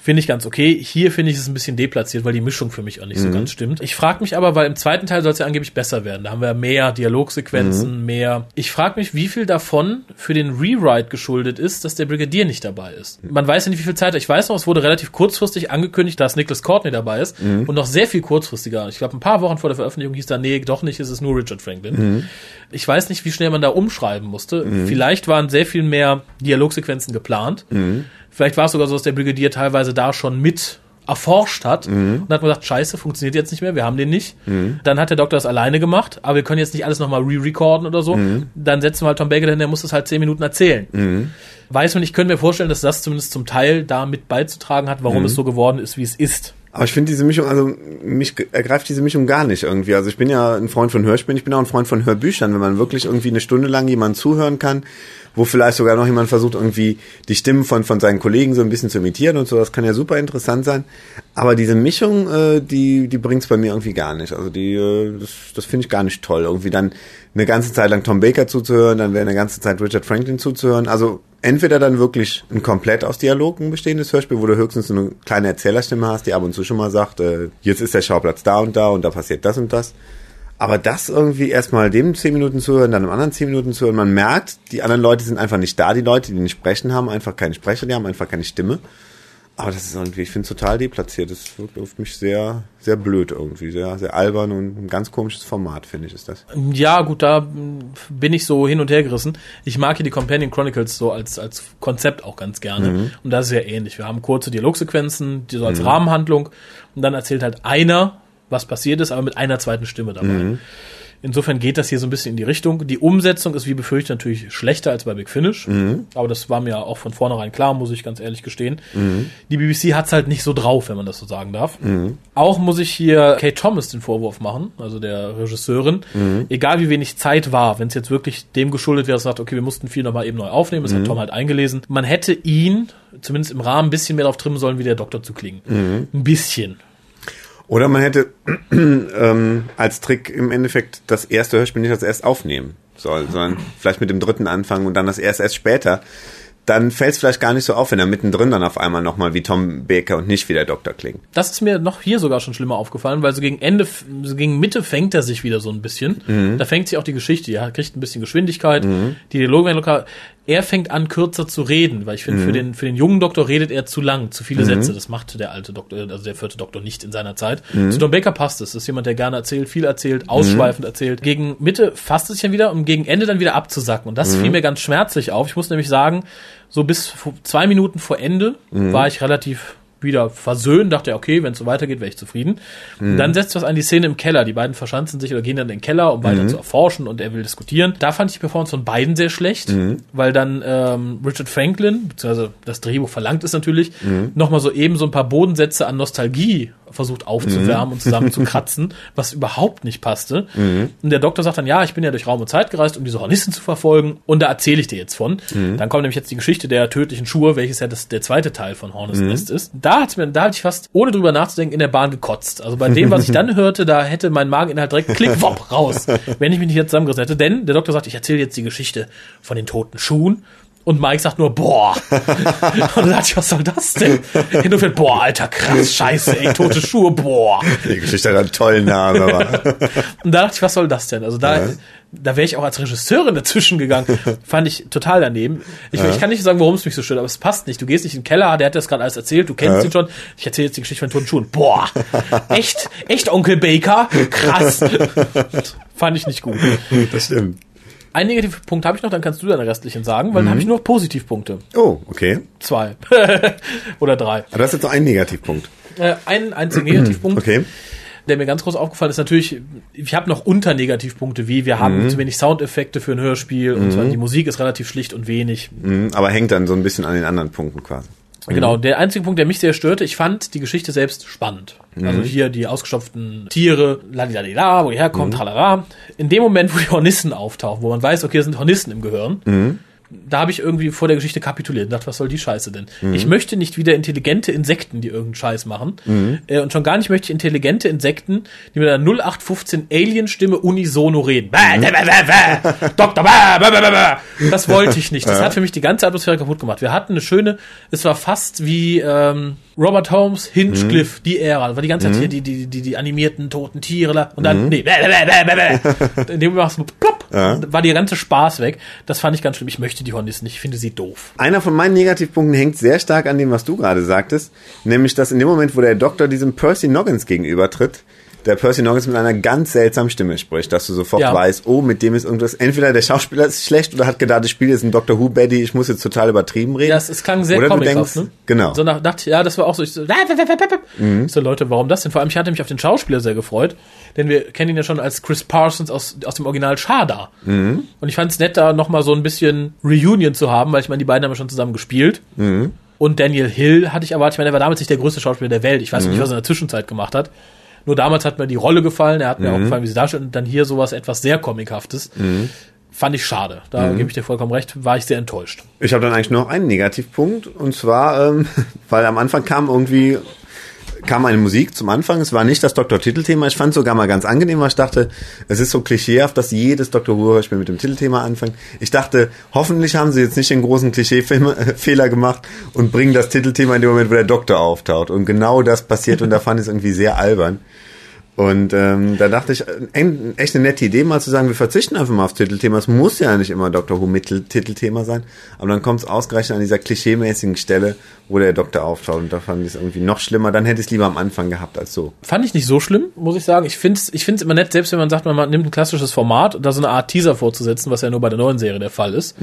Finde ich ganz okay. Hier finde ich es ein bisschen deplatziert, weil die Mischung für mich auch nicht mhm. so ganz stimmt. Ich frage mich aber, weil im zweiten Teil soll es ja angeblich besser werden. Da haben wir mehr Dialogsequenzen, mhm. mehr. Ich frage mich, wie viel davon für den Rewrite geschuldet ist, dass der Brigadier nicht dabei ist. Man weiß ja nicht, wie viel Zeit. Ich weiß noch, es wurde relativ kurzfristig angekündigt, dass Nicholas Courtney dabei ist mhm. und noch sehr viel kurzfristiger. Ich glaube, ein paar Wochen vor der Veröffentlichung hieß da, nee, doch nicht, ist es nur Richard Franklin. Mhm. Ich weiß nicht, wie schnell man da umschreiben musste. Mhm. Vielleicht waren sehr viel mehr Dialogsequenzen geplant. Vielleicht war es sogar so, dass der Brigadier teilweise da schon mit erforscht hat mhm. und hat gesagt, scheiße, funktioniert jetzt nicht mehr, wir haben den nicht. Mhm. Dann hat der Doktor das alleine gemacht, aber wir können jetzt nicht alles nochmal re-recorden oder so. Mhm. Dann setzen wir halt Tom Baker hin, der muss das halt zehn Minuten erzählen. Mhm. Weiß man, ich könnte mir vorstellen, dass das zumindest zum Teil da mit beizutragen hat, warum mhm. es so geworden ist, wie es ist. Aber ich finde diese Mischung, also mich ergreift diese Mischung gar nicht irgendwie. Also ich bin ja ein Freund von Hörspielen, ich bin auch ein Freund von Hörbüchern, wenn man wirklich irgendwie eine Stunde lang jemand zuhören kann, wo vielleicht sogar noch jemand versucht, irgendwie die Stimmen von, von seinen Kollegen so ein bisschen zu imitieren und so. Das kann ja super interessant sein. Aber diese Mischung, äh, die, die bringt's bei mir irgendwie gar nicht. Also die, äh, das, das finde ich gar nicht toll. Irgendwie dann eine ganze Zeit lang Tom Baker zuzuhören, dann wäre eine ganze Zeit Richard Franklin zuzuhören. Also entweder dann wirklich ein komplett aus Dialogen bestehendes Hörspiel, wo du höchstens eine kleine Erzählerstimme hast, die ab und zu schon mal sagt, äh, jetzt ist der Schauplatz da und da und da passiert das und das. Aber das irgendwie erstmal dem zehn Minuten zuhören, dann dem anderen zehn Minuten zuhören, man merkt, die anderen Leute sind einfach nicht da, die Leute, die nicht sprechen, haben einfach keine Sprecher, die haben einfach keine Stimme. Aber das ist irgendwie, ich finde es total deplatziert. Das wirkt auf mich sehr, sehr blöd irgendwie, sehr, sehr albern und ein ganz komisches Format, finde ich, ist das. Ja, gut, da bin ich so hin und her gerissen. Ich mag hier die Companion Chronicles so als, als Konzept auch ganz gerne. Mhm. Und das ist ja ähnlich. Wir haben kurze Dialogsequenzen, die so als mhm. Rahmenhandlung. Und dann erzählt halt einer was passiert ist, aber mit einer zweiten Stimme dabei. Mhm. Insofern geht das hier so ein bisschen in die Richtung. Die Umsetzung ist wie befürchtet natürlich schlechter als bei Big Finish. Mhm. Aber das war mir auch von vornherein klar, muss ich ganz ehrlich gestehen. Mhm. Die BBC hat's halt nicht so drauf, wenn man das so sagen darf. Mhm. Auch muss ich hier Kate Thomas den Vorwurf machen, also der Regisseurin. Mhm. Egal wie wenig Zeit war, wenn es jetzt wirklich dem geschuldet wäre, dass sagt, okay, wir mussten viel nochmal eben neu aufnehmen, das hat mhm. Tom halt eingelesen. Man hätte ihn zumindest im Rahmen ein bisschen mehr darauf trimmen sollen, wie der Doktor zu klingen. Mhm. Ein bisschen. Oder man hätte *clears throat* ähm, als Trick im Endeffekt das erste Hörspiel nicht als erst aufnehmen sollen, sondern vielleicht mit dem dritten anfangen und dann das erst erst später. Dann fällt es vielleicht gar nicht so auf, wenn er mittendrin dann auf einmal nochmal wie Tom Baker und nicht wie der Doktor klingt. Das ist mir noch hier sogar schon schlimmer aufgefallen, weil so gegen Ende, so gegen Mitte fängt er sich wieder so ein bisschen. Mhm. Da fängt sich auch die Geschichte, ja, kriegt ein bisschen Geschwindigkeit. Mhm. Die Dialoge werden locker er fängt an, kürzer zu reden, weil ich finde, mhm. für, den, für den jungen Doktor redet er zu lang, zu viele mhm. Sätze. Das machte der alte Doktor, also der vierte Doktor nicht in seiner Zeit. Mhm. Zu Don Baker passt es. Das ist jemand, der gerne erzählt, viel erzählt, ausschweifend mhm. erzählt. Gegen Mitte fasst es sich dann wieder, um gegen Ende dann wieder abzusacken. Und das fiel mir ganz schmerzlich auf. Ich muss nämlich sagen, so bis zwei Minuten vor Ende mhm. war ich relativ wieder versöhnt, dachte er, okay, wenn es so weitergeht, wäre ich zufrieden. Und dann setzt was an die Szene im Keller. Die beiden verschanzen sich oder gehen dann in den Keller, um weiter zu erforschen und er will diskutieren. Da fand ich die Performance von beiden sehr schlecht, weil dann ähm, Richard Franklin, beziehungsweise das Drehbuch verlangt es natürlich, nochmal so eben so ein paar Bodensätze an Nostalgie versucht aufzuwärmen und zusammenzukratzen, *laughs* was überhaupt nicht passte. Und der Doktor sagt dann, ja, ich bin ja durch Raum und Zeit gereist, um diese Hornissen zu verfolgen und da erzähle ich dir jetzt von. Dann kommt nämlich jetzt die Geschichte der tödlichen Schuhe, welches ja das, der zweite Teil von Hornets Nest ist. Da hat's mir, da hatte ich fast, ohne drüber nachzudenken, in der Bahn gekotzt. Also bei dem, was ich dann *laughs* hörte, da hätte mein Mageninhalt direkt klick, *laughs* wopp, raus, wenn ich mich nicht jetzt zusammengerissen hätte. Denn der Doktor sagt, ich erzähle jetzt die Geschichte von den toten Schuhen. Und Mike sagt nur, boah. *laughs* Und dann dachte ich, was soll das denn? Insofern, boah, alter, krass, scheiße, ey, tote Schuhe, boah. Die Geschichte hat einen tollen Namen, aber. *laughs* Und da dachte ich, was soll das denn? Also da, da wäre ich auch als Regisseurin dazwischen gegangen. Fand ich total daneben. Ich, ich kann nicht sagen, warum es mich so stört, aber es passt nicht. Du gehst nicht in den Keller, der hat das gerade alles erzählt, du kennst ihn schon. Ich erzähle jetzt die Geschichte von toten Schuhen. Boah, echt, echt Onkel Baker? Krass. *laughs* Fand ich nicht gut. Das stimmt. Ein Negativpunkt habe ich noch, dann kannst du deine restlichen sagen, weil dann habe ich nur noch Positivpunkte. Oh, okay. Zwei. *laughs* Oder drei. Aber du hast jetzt noch einen Negativpunkt. Äh, einen einzigen Negativpunkt. Okay. der mir ganz groß aufgefallen ist, natürlich, ich habe noch Unternegativpunkte, wie wir haben zu wenig Soundeffekte für ein Hörspiel und zwar die Musik ist relativ schlicht und wenig. Mhm, Aber hängt dann so ein bisschen an den anderen Punkten quasi. Genau, der einzige Punkt, der mich sehr störte, ich fand die Geschichte selbst spannend. Also hier die ausgestopften Tiere, ladidadida, wo die herkommen, tralala. In dem Moment, wo die Hornissen auftauchen, wo man weiß, okay, es sind Hornissen im Gehirn, da habe ich irgendwie vor der Geschichte kapituliert und dachte, was soll die Scheiße denn? Ich möchte nicht wieder intelligente Insekten, die irgendeinen Scheiß machen. Äh, und schon gar nicht möchte ich intelligente Insekten, die mit einer 0815 Alien-Stimme unisono reden. Bäh, Doktor. Das wollte ich nicht. Das hat für mich die ganze Atmosphäre kaputt gemacht. Wir hatten eine schöne, es war fast wie ähm, Robert Holmes, Hinchcliffe, die Ära. War die ganze Zeit hier die, die, die, die animierten toten Tiere da. und dann, nee, bäh, bäh, bäh, bäh, *laughs* in dem machst du plopp, war der ganze Spaß weg. Das fand ich ganz schlimm. Ich möchte die Hornissen nicht. Ich finde sie doof. Einer von meinen Negativpunkten hängt sehr stark an dem, was du gerade sagtest, nämlich dass in dem Moment, wo der Doktor diesem Percy Noggins gegenübertritt, der Percy Noggins mit einer ganz seltsamen Stimme spricht, dass du sofort Ja. weißt, oh, mit dem ist irgendwas, entweder der Schauspieler ist schlecht oder hat gedacht, ich spiele jetzt einen Doctor Who Baddy, ich muss jetzt total übertrieben reden. Ja, es, es klang sehr oder comichaft, denkst, ne? genau. So nach, dachte, ja, das war auch so, ich so, ich so, Leute, warum das denn? Vor allem, ich hatte mich auf den Schauspieler sehr gefreut, denn wir kennen ihn ja schon als Chris Parsons aus, aus dem Original Shada. Und ich fand es nett, da nochmal so ein bisschen Reunion zu haben, weil ich meine, die beiden haben ja schon zusammen gespielt. Und Daniel Hill hatte ich erwartet, ich meine, er war damals nicht der größte Schauspieler der Welt. Ich weiß nicht, was er in der Zwischenzeit gemacht hat. Nur damals hat mir die Rolle gefallen, er hat mir auch gefallen, wie sie darstellt, und dann hier sowas etwas sehr Comichaftes. Fand ich schade. Da gebe ich dir vollkommen recht, war ich sehr enttäuscht. Ich habe dann eigentlich noch einen Negativpunkt und zwar, ähm, *laughs* weil am Anfang kam irgendwie kam eine Musik zum Anfang. Es war nicht das Doktor-Titelthema. Ich fand es sogar mal ganz angenehm, weil ich dachte, es ist so klischeehaft, dass jedes Doktor Who-Hörspiel mit dem Titelthema anfängt. Ich dachte, hoffentlich haben sie jetzt nicht den großen Klischee-Fehler gemacht und bringen das Titelthema in dem Moment, wo der Doktor auftaucht. Und genau das passiert und da fand ich es irgendwie sehr albern. Und ähm, da dachte ich, äh, echt eine nette Idee, mal zu sagen, wir verzichten einfach mal aufs Titelthema. Es muss ja nicht immer Doctor Who mit Titelthema sein, aber dann kommt es ausgerechnet an dieser klischeemäßigen Stelle, wo der Doktor auftaucht. Und da fand ich es irgendwie noch schlimmer. Dann hätte ich es lieber am Anfang gehabt als so. Fand ich nicht so schlimm, muss ich sagen. Ich finde es ich find's immer nett, selbst wenn man sagt, man nimmt ein klassisches Format, da so eine Art Teaser vorzusetzen, was ja nur bei der neuen Serie der Fall ist.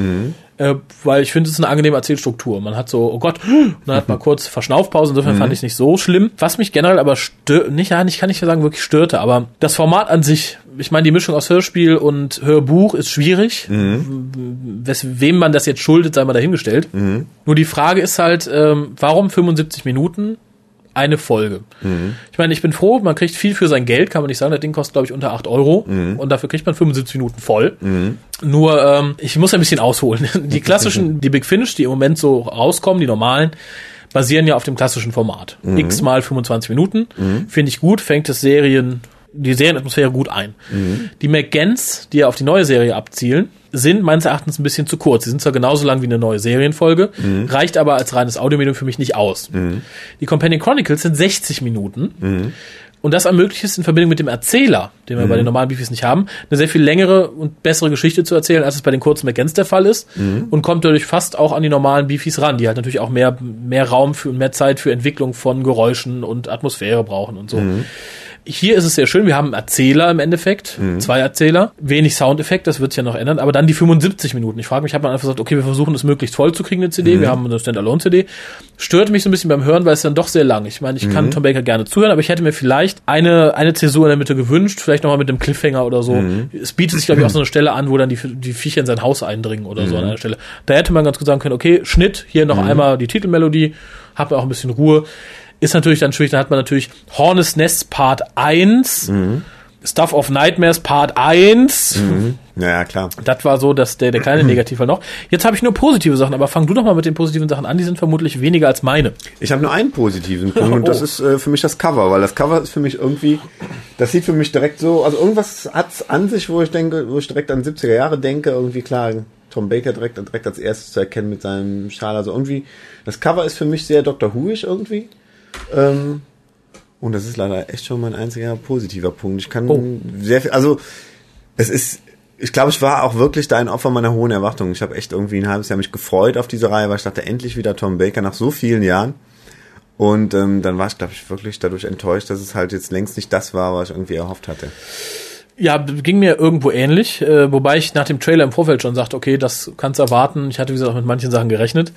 Äh, weil ich finde, es ist eine angenehme Erzählstruktur. Man hat so, oh Gott, *gasps* und dann hat man kurz Verschnaufpause, insofern fand ich es nicht so schlimm. Was mich generell aber stört, nicht, ja, ich kann nicht sagen, wirklich störte, aber das Format an sich, ich meine, die Mischung aus Hörspiel und Hörbuch ist schwierig. Wes, wem man das jetzt schuldet, sei mal dahingestellt. Nur die Frage ist halt, ähm, warum 75 Minuten eine Folge? Ich meine, ich bin froh, man kriegt viel für sein Geld, kann man nicht sagen. Das Ding kostet, glaube ich, unter 8 Euro und dafür kriegt man 75 Minuten voll. Nur, ähm, ich muss ein bisschen ausholen. *laughs* Die klassischen, die Big Finish, die im Moment so rauskommen, die normalen, basieren ja auf dem klassischen Format. X mal 25 Minuten. Finde ich gut, fängt das Serien, die Serienatmosphäre gut ein. Die McGans, die ja auf die neue Serie abzielen, sind meines Erachtens ein bisschen zu kurz. Sie sind zwar genauso lang wie eine neue Serienfolge, reicht aber als reines Audiomedium für mich nicht aus. Die Companion Chronicles sind 60 Minuten. Und das ermöglicht es in Verbindung mit dem Erzähler, den wir bei den normalen Beefies nicht haben, eine sehr viel längere und bessere Geschichte zu erzählen, als es bei den kurzen McGans der Fall ist. Und kommt dadurch fast auch an die normalen Beefies ran, die halt natürlich auch mehr, mehr Raum für und mehr Zeit für Entwicklung von Geräuschen und Atmosphäre brauchen und so. Hier ist es sehr schön, wir haben einen Erzähler im Endeffekt, zwei Erzähler, wenig Soundeffekt, das wird sich ja noch ändern, aber dann die 75 Minuten. Ich frage mich, ich habe dann einfach gesagt, okay, wir versuchen es möglichst voll zu kriegen, eine CD, wir haben eine Standalone-CD. Stört mich so ein bisschen beim Hören, weil es dann doch sehr lang. Ich meine, ich kann Tom Baker gerne zuhören, aber ich hätte mir vielleicht eine, eine Zäsur in der Mitte gewünscht, vielleicht nochmal mit einem Cliffhanger oder so. Es bietet sich, glaube ich, auch so eine Stelle an, wo dann die, die Viecher in sein Haus eindringen oder so an einer Stelle. Da hätte man ganz gut sagen können, okay, Schnitt, hier noch einmal die Titelmelodie, hat man auch ein bisschen Ruhe. Ist natürlich dann schwierig, dann hat man natürlich Hornes Nest Part 1, Stuff of Nightmares Part 1. Ja, ja, klar. Das war so, dass der, der kleine *clears throat* Negativfall noch. Jetzt habe ich nur positive Sachen, aber fang du doch mal mit den positiven Sachen an, die sind vermutlich weniger als meine. Ich habe nur einen positiven Punkt und das *laughs* Oh. ist äh, für mich das Cover, weil das Cover ist für mich irgendwie, das sieht für mich direkt so, also irgendwas hat's an sich, wo ich denke, wo ich direkt an 70er Jahre denke, irgendwie klar, Tom Baker direkt, direkt als erstes zu erkennen mit seinem Schal, also irgendwie, das Cover ist für mich sehr Dr. Whoisch irgendwie. Ähm, und das ist leider echt schon mein einziger positiver Punkt. Ich kann Oh. sehr viel, also es ist, ich glaube, ich war auch wirklich da ein Opfer meiner hohen Erwartungen. Ich habe echt irgendwie ein halbes Jahr mich gefreut auf diese Reihe, weil ich dachte, endlich wieder Tom Baker nach so vielen Jahren. Und ähm, dann war ich, glaube ich, wirklich dadurch enttäuscht, dass es halt jetzt längst nicht das war, was ich irgendwie erhofft hatte. Ja, ging mir irgendwo ähnlich, äh, wobei ich nach dem Trailer im Vorfeld schon sagte, okay, das kannst du erwarten. Ich hatte, wie gesagt, auch mit manchen Sachen gerechnet.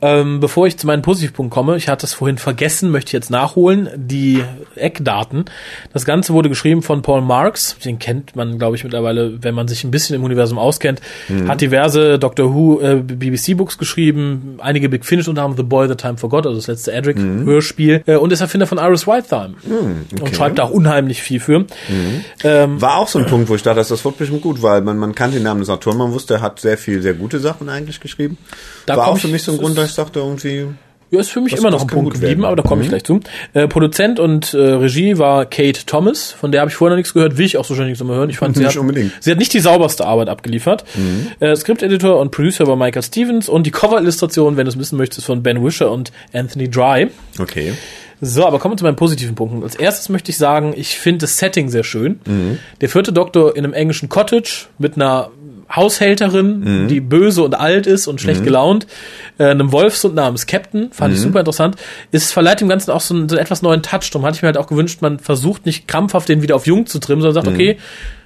Ähm, bevor ich zu meinem Positivpunkt komme, ich hatte es vorhin vergessen, möchte ich jetzt nachholen, die Eckdaten. Das Ganze wurde geschrieben von Paul Marks, den kennt man, glaube ich, mittlerweile, wenn man sich ein bisschen im Universum auskennt, hat diverse Doctor Who äh, BBC-Books geschrieben, einige Big Finish unter anderem The Boy The Time Forgot, also das letzte Edric-Hörspiel, äh, und ist Erfinder von Iris Whitethime und schreibt da auch unheimlich viel für. Ähm, War auch so ein Punkt, wo ich dachte, das wird bestimmt gut, weil man, man kannte den Namen des Autoren, man wusste, er hat sehr viel, sehr gute Sachen eigentlich geschrieben. Da war auch für ich- mich so ein Grund, dass ich dachte, irgendwie, Ja, ist für mich Das- immer noch ein Punkt gut geblieben, aber da komme ich Mhm. gleich zu. Äh, Produzent und äh, Regie war Kate Thomas, von der habe ich vorher noch nichts gehört, will ich auch so schnell nichts mehr hören. Ich fand, *laughs* sie Nicht hat, unbedingt. sie hat nicht die sauberste Arbeit abgeliefert. Äh, Skripteditor und Producer war Michael Stevens und die Cover-Illustration, wenn du es wissen möchtest, von Ben Wisher und Anthony Dry. okay. So, aber kommen wir zu meinen positiven Punkten. Als erstes möchte ich sagen, ich finde das Setting sehr schön. Der vierte Doktor in einem englischen Cottage mit einer Haushälterin, die böse und alt ist und schlecht gelaunt, äh, einem Wolfshund namens Captain, fand ich super interessant. Es verleiht dem Ganzen auch so einen, so einen etwas neuen Touch. Darum hatte ich mir halt auch gewünscht, man versucht nicht krampfhaft den wieder auf jung zu trimmen, sondern sagt, okay,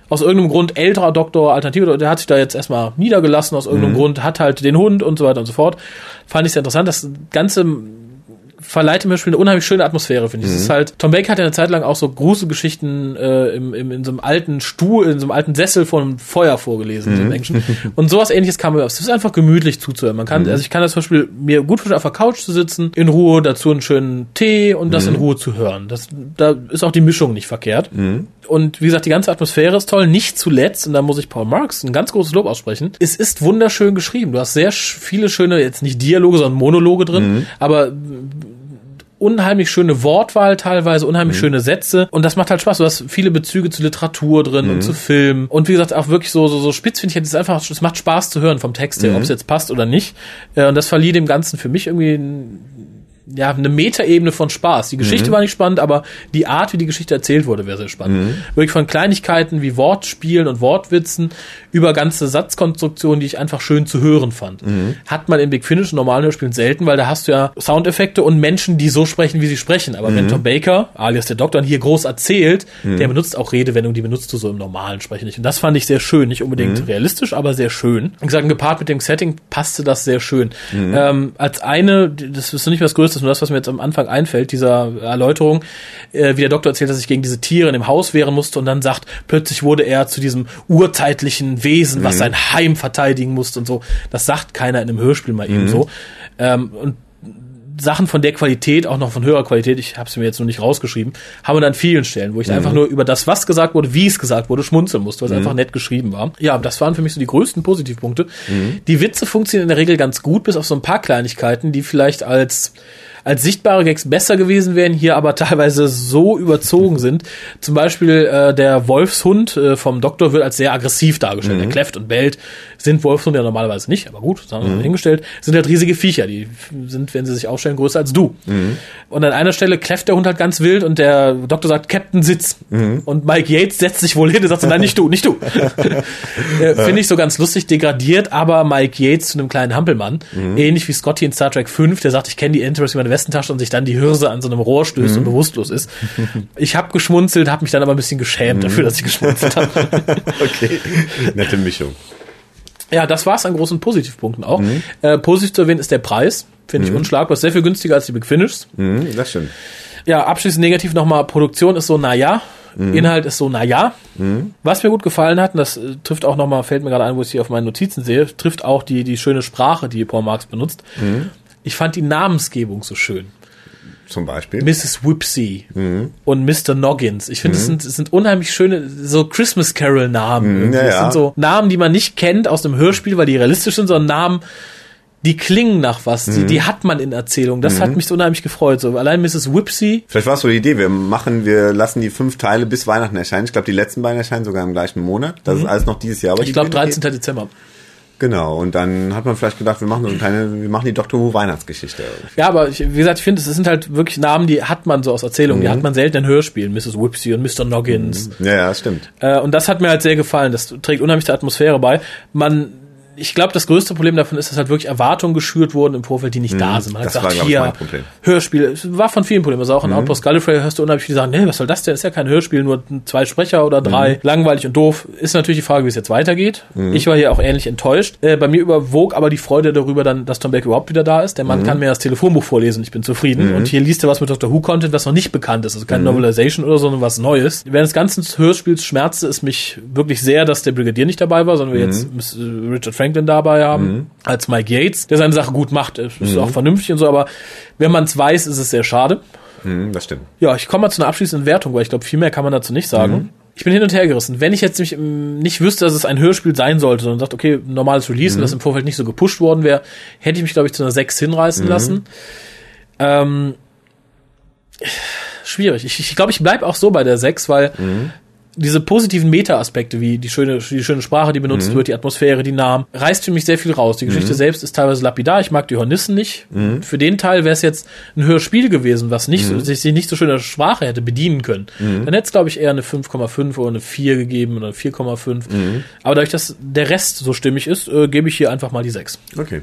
aus irgendeinem Grund älterer Doktor, Alternative, der hat sich da jetzt erstmal niedergelassen, aus irgendeinem Grund, hat halt den Hund und so weiter und so fort. Fand ich sehr interessant. Das Ganze verleiht im Hörspiel eine unheimlich schöne Atmosphäre, finde ich. Es ist halt, Tom Baker hat ja eine Zeit lang auch so Gruselgeschichten äh, im, im, in so einem alten Stuhl, in so einem alten Sessel vor einem Feuer vorgelesen, so im Englischen. Und sowas ähnliches kam mir aus. Es ist einfach gemütlich zuzuhören. Man kann, also ich kann das zum Beispiel mir gut vorstellen, auf der Couch zu sitzen, in Ruhe, dazu einen schönen Tee und das in Ruhe zu hören. Das, da ist auch die Mischung nicht verkehrt. Und wie gesagt, die ganze Atmosphäre ist toll. Nicht zuletzt, und da muss ich Paul Marx ein ganz großes Lob aussprechen, es ist wunderschön geschrieben. Du hast sehr viele schöne, jetzt nicht Dialoge, sondern Monologe drin, aber unheimlich schöne Wortwahl teilweise, unheimlich schöne Sätze und das macht halt Spaß. Du hast viele Bezüge zu Literatur drin und zu Film und wie gesagt auch wirklich so so, so spitz finde ich, es einfach, es macht Spaß zu hören vom Text her, ob es jetzt passt oder nicht. Äh, Und das verlieh dem Ganzen für mich irgendwie ja, eine Metaebene von Spaß. Die Geschichte war nicht spannend, aber die Art, wie die Geschichte erzählt wurde, wäre sehr spannend. Wirklich von Kleinigkeiten wie Wortspielen und Wortwitzen über ganze Satzkonstruktionen, die ich einfach schön zu hören fand. Hat man in Big Finish in normalen Hörspielen selten, weil da hast du ja Soundeffekte und Menschen, die so sprechen, wie sie sprechen. Aber wenn Tom Baker, alias der Doktor, hier groß erzählt, der benutzt auch Redewendungen, die benutzt du so im normalen Sprechen nicht. Und das fand ich sehr schön. Nicht unbedingt realistisch, aber sehr schön. Wie gesagt, gepaart mit dem Setting passte das sehr schön. Ähm, als eine, das ist nicht was Größtes, nur das, was mir jetzt am Anfang einfällt, dieser Erläuterung, äh, wie der Doktor erzählt, dass sich gegen diese Tiere in dem Haus wehren musste und dann sagt, plötzlich wurde er zu diesem urzeitlichen Wesen, was sein Heim verteidigen musste und so. Das sagt keiner in einem Hörspiel mal eben so. Ähm, und Sachen von der Qualität, auch noch von höherer Qualität, ich habe es mir jetzt noch nicht rausgeschrieben, haben wir an vielen Stellen, wo ich einfach nur über das, was gesagt wurde, wie es gesagt wurde, schmunzeln musste, weil es einfach nett geschrieben war. Ja, das waren für mich so die größten Positivpunkte. Die Witze funktionieren in der Regel ganz gut, bis auf so ein paar Kleinigkeiten, die vielleicht als als sichtbare Gags besser gewesen wären, hier aber *laughs* teilweise so überzogen sind. Zum Beispiel äh, der Wolfshund äh, vom Doktor wird als sehr aggressiv dargestellt. Er kläfft und bellt. Sind Wolfshunde ja normalerweise nicht, aber gut, das haben wir mal hingestellt. Sind halt riesige Viecher, die sind, wenn sie sich aufstellen, größer als du. Und an einer Stelle kläfft der Hund halt ganz wild und der Doktor sagt, Captain, sitz. Und Mike Yates setzt sich wohl hin und sagt so, nein, nicht du, nicht du. *laughs* äh, Finde ich so ganz lustig, degradiert aber Mike Yates zu einem kleinen Hampelmann. Ähnlich wie Scotty in Star Trek 5, der sagt, ich kenne die Interesting seine Westentasche und sich dann die Hirse an so einem Rohr stößt und bewusstlos ist. Ich habe geschmunzelt, habe mich dann aber ein bisschen geschämt dafür, dass ich geschmunzelt habe. *laughs* Okay. Nette Mischung. Ja, das war's an großen Positivpunkten auch. Äh, positiv zu erwähnen ist der Preis. Finde ich unschlagbar. Ist sehr viel günstiger als die Big Finishes. Mhm, das stimmt. Ja, abschließend negativ nochmal, Produktion ist so, naja. Inhalt ist so, naja. Was mir gut gefallen hat, und das äh, trifft auch nochmal, fällt mir gerade ein, wo ich sie auf meinen Notizen sehe, trifft auch die, die schöne Sprache, die Paul Marx benutzt. Ich fand die Namensgebung so schön. Zum Beispiel. Mrs. Whipsy und Mr. Noggins. Ich finde, es sind, es sind unheimlich schöne, so Christmas Carol Namen. irgendwie. ja, ja. sind so Namen, die man nicht kennt aus dem Hörspiel, weil die realistisch sind, sondern Namen, die klingen nach was, die, die hat man in Erzählungen. Das hat mich so unheimlich gefreut. So allein Mrs. Whipsy, Vielleicht war es so die Idee, wir machen, wir lassen die fünf Teile bis Weihnachten erscheinen. Ich glaube, die letzten beiden erscheinen sogar im gleichen Monat. Das ist alles noch dieses Jahr. Aber ich glaube Bühne 13. Dezember. Genau, und dann hat man vielleicht gedacht, wir machen so eine kleine, wir machen die Doctor Who Weihnachtsgeschichte. Ja, aber ich, wie gesagt, ich finde, es sind halt wirklich Namen, die hat man so aus Erzählungen. Die hat man selten in Hörspielen. Mrs. Whipsy und Mr. Noggins. Ja, ja, stimmt. Äh, und das hat mir halt sehr gefallen. Das trägt unheimlich der Atmosphäre bei. Man, ich glaube, das größte Problem davon ist, dass halt wirklich Erwartungen geschürt wurden im Vorfeld, die nicht da sind. Man hat Mhm. das gesagt, war, hier. Hörspiel. Es war von vielen Problemen. Also auch in Outpost Gallifrey hörst du unheimlich viele sagen, nee, was soll das denn? Ist ja kein Hörspiel, nur zwei Sprecher oder drei. Mhm. Langweilig und doof. Ist natürlich die Frage, wie es jetzt weitergeht. Ich war hier auch ähnlich enttäuscht. Äh, bei mir überwog aber die Freude darüber dann, dass Tom Baker überhaupt wieder da ist. Der Mhm. Mann kann mir das Telefonbuch vorlesen. Ich bin zufrieden. Und hier liest er was mit Dr. Who-Content, was noch nicht bekannt ist. Also Mhm. kein Novelization oder so, sondern was Neues. Während des ganzen Hörspiels schmerzte es mich wirklich sehr, dass der Brigadier nicht dabei war, sondern wir Mhm. jetzt äh, Richard Franklin dabei haben, als Mike Yates, der seine Sache gut macht. Ist Mhm. auch vernünftig und so, aber wenn man es weiß, ist es sehr schade. Mhm, das stimmt. Ja, ich komme mal zu einer abschließenden Wertung, weil ich glaube, viel mehr kann man dazu nicht sagen. Ich bin hin und her gerissen. Wenn ich jetzt nämlich ähm, nicht wüsste, dass es ein Hörspiel sein sollte, sondern sagt, okay, normales Release und das im Vorfeld nicht so gepusht worden wäre, hätte ich mich, glaube ich, zu einer 6 hinreißen lassen. Ähm, schwierig. Ich, ich glaube, ich bleib auch so bei der 6, weil diese positiven Meta-Aspekte, wie die schöne, die schöne Sprache, die benutzt wird, die Atmosphäre, die Namen, reißt für mich sehr viel raus. Die Geschichte selbst ist teilweise lapidar. Ich mag die Hornissen nicht. Für den Teil wäre es jetzt ein Hörspiel gewesen, was nicht, so- sich nicht so schöner Sprache hätte bedienen können. Dann hätte es, glaube ich, eher eine 5,5 oder eine 4 gegeben oder eine 4,5. Aber dadurch, dass der Rest so stimmig ist, äh, gebe ich hier einfach mal die 6. Okay.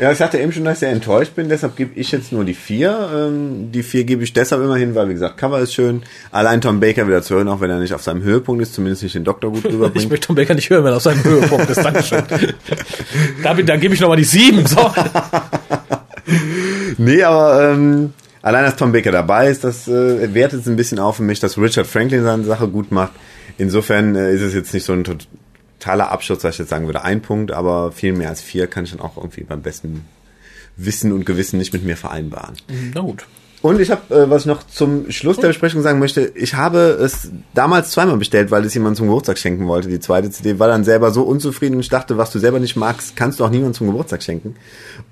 Ja, ich sagte eben schon, dass ich sehr enttäuscht bin, deshalb gebe ich jetzt nur die vier. Ähm, die vier gebe ich deshalb immerhin, weil, wie gesagt, Cover ist schön. Allein Tom Baker wieder zu hören, auch wenn er nicht auf seinem Höhepunkt ist, zumindest nicht den Doktor gut *laughs* Ich rüberbringt. möchte Tom Baker nicht hören, wenn er auf seinem Höhepunkt ist. Dankeschön. da, da gebe ich noch mal die 7. So. *laughs* nee, aber ähm, allein, dass Tom Baker dabei ist, das äh, wertet es ein bisschen auf für mich, dass Richard Franklin seine Sache gut macht. Insofern äh, ist es jetzt nicht so ein totaler Abschluss, dass ich jetzt sagen würde, ein Punkt, aber viel mehr als vier kann ich dann auch irgendwie beim besten Wissen und Gewissen nicht mit mir vereinbaren. Na gut. Und ich habe, äh, was ich noch zum Schluss der Besprechung sagen möchte, ich habe es damals zweimal bestellt, weil es jemand zum Geburtstag schenken wollte, die zweite CD, war dann selber so unzufrieden und ich dachte, was du selber nicht magst, kannst du auch niemandem zum Geburtstag schenken.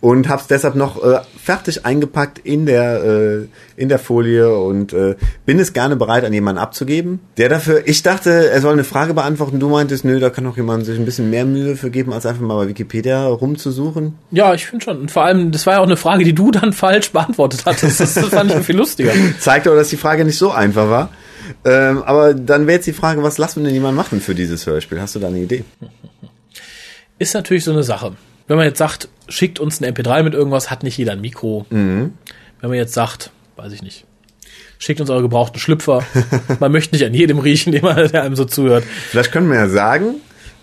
Und habe es deshalb noch äh, fertig eingepackt in der, äh, in der Folie und äh, bin es gerne bereit, an jemanden abzugeben. Der dafür, ich dachte, er soll eine Frage beantworten, du meintest, nö, da kann auch jemand sich ein bisschen mehr Mühe für geben, als einfach mal bei Wikipedia rumzusuchen. Ja, ich finde schon. Und vor allem, das war ja auch eine Frage, die du dann *laughs* falsch beantwortet hattest. Fand ich viel lustiger. *laughs* zeigt aber, dass die Frage nicht so einfach war. Ähm, aber dann wäre jetzt die Frage, was lassen wir denn jemand machen für dieses Hörspiel? Hast du da eine Idee? Ist natürlich so eine Sache. Wenn man jetzt sagt, schickt uns ein MP3 mit irgendwas, hat nicht jeder ein Mikro. Wenn man jetzt sagt, weiß ich nicht, schickt uns eure gebrauchten Schlüpfer. *laughs* man möchte nicht an jedem riechen, den man, der einem so zuhört. Vielleicht können wir ja sagen,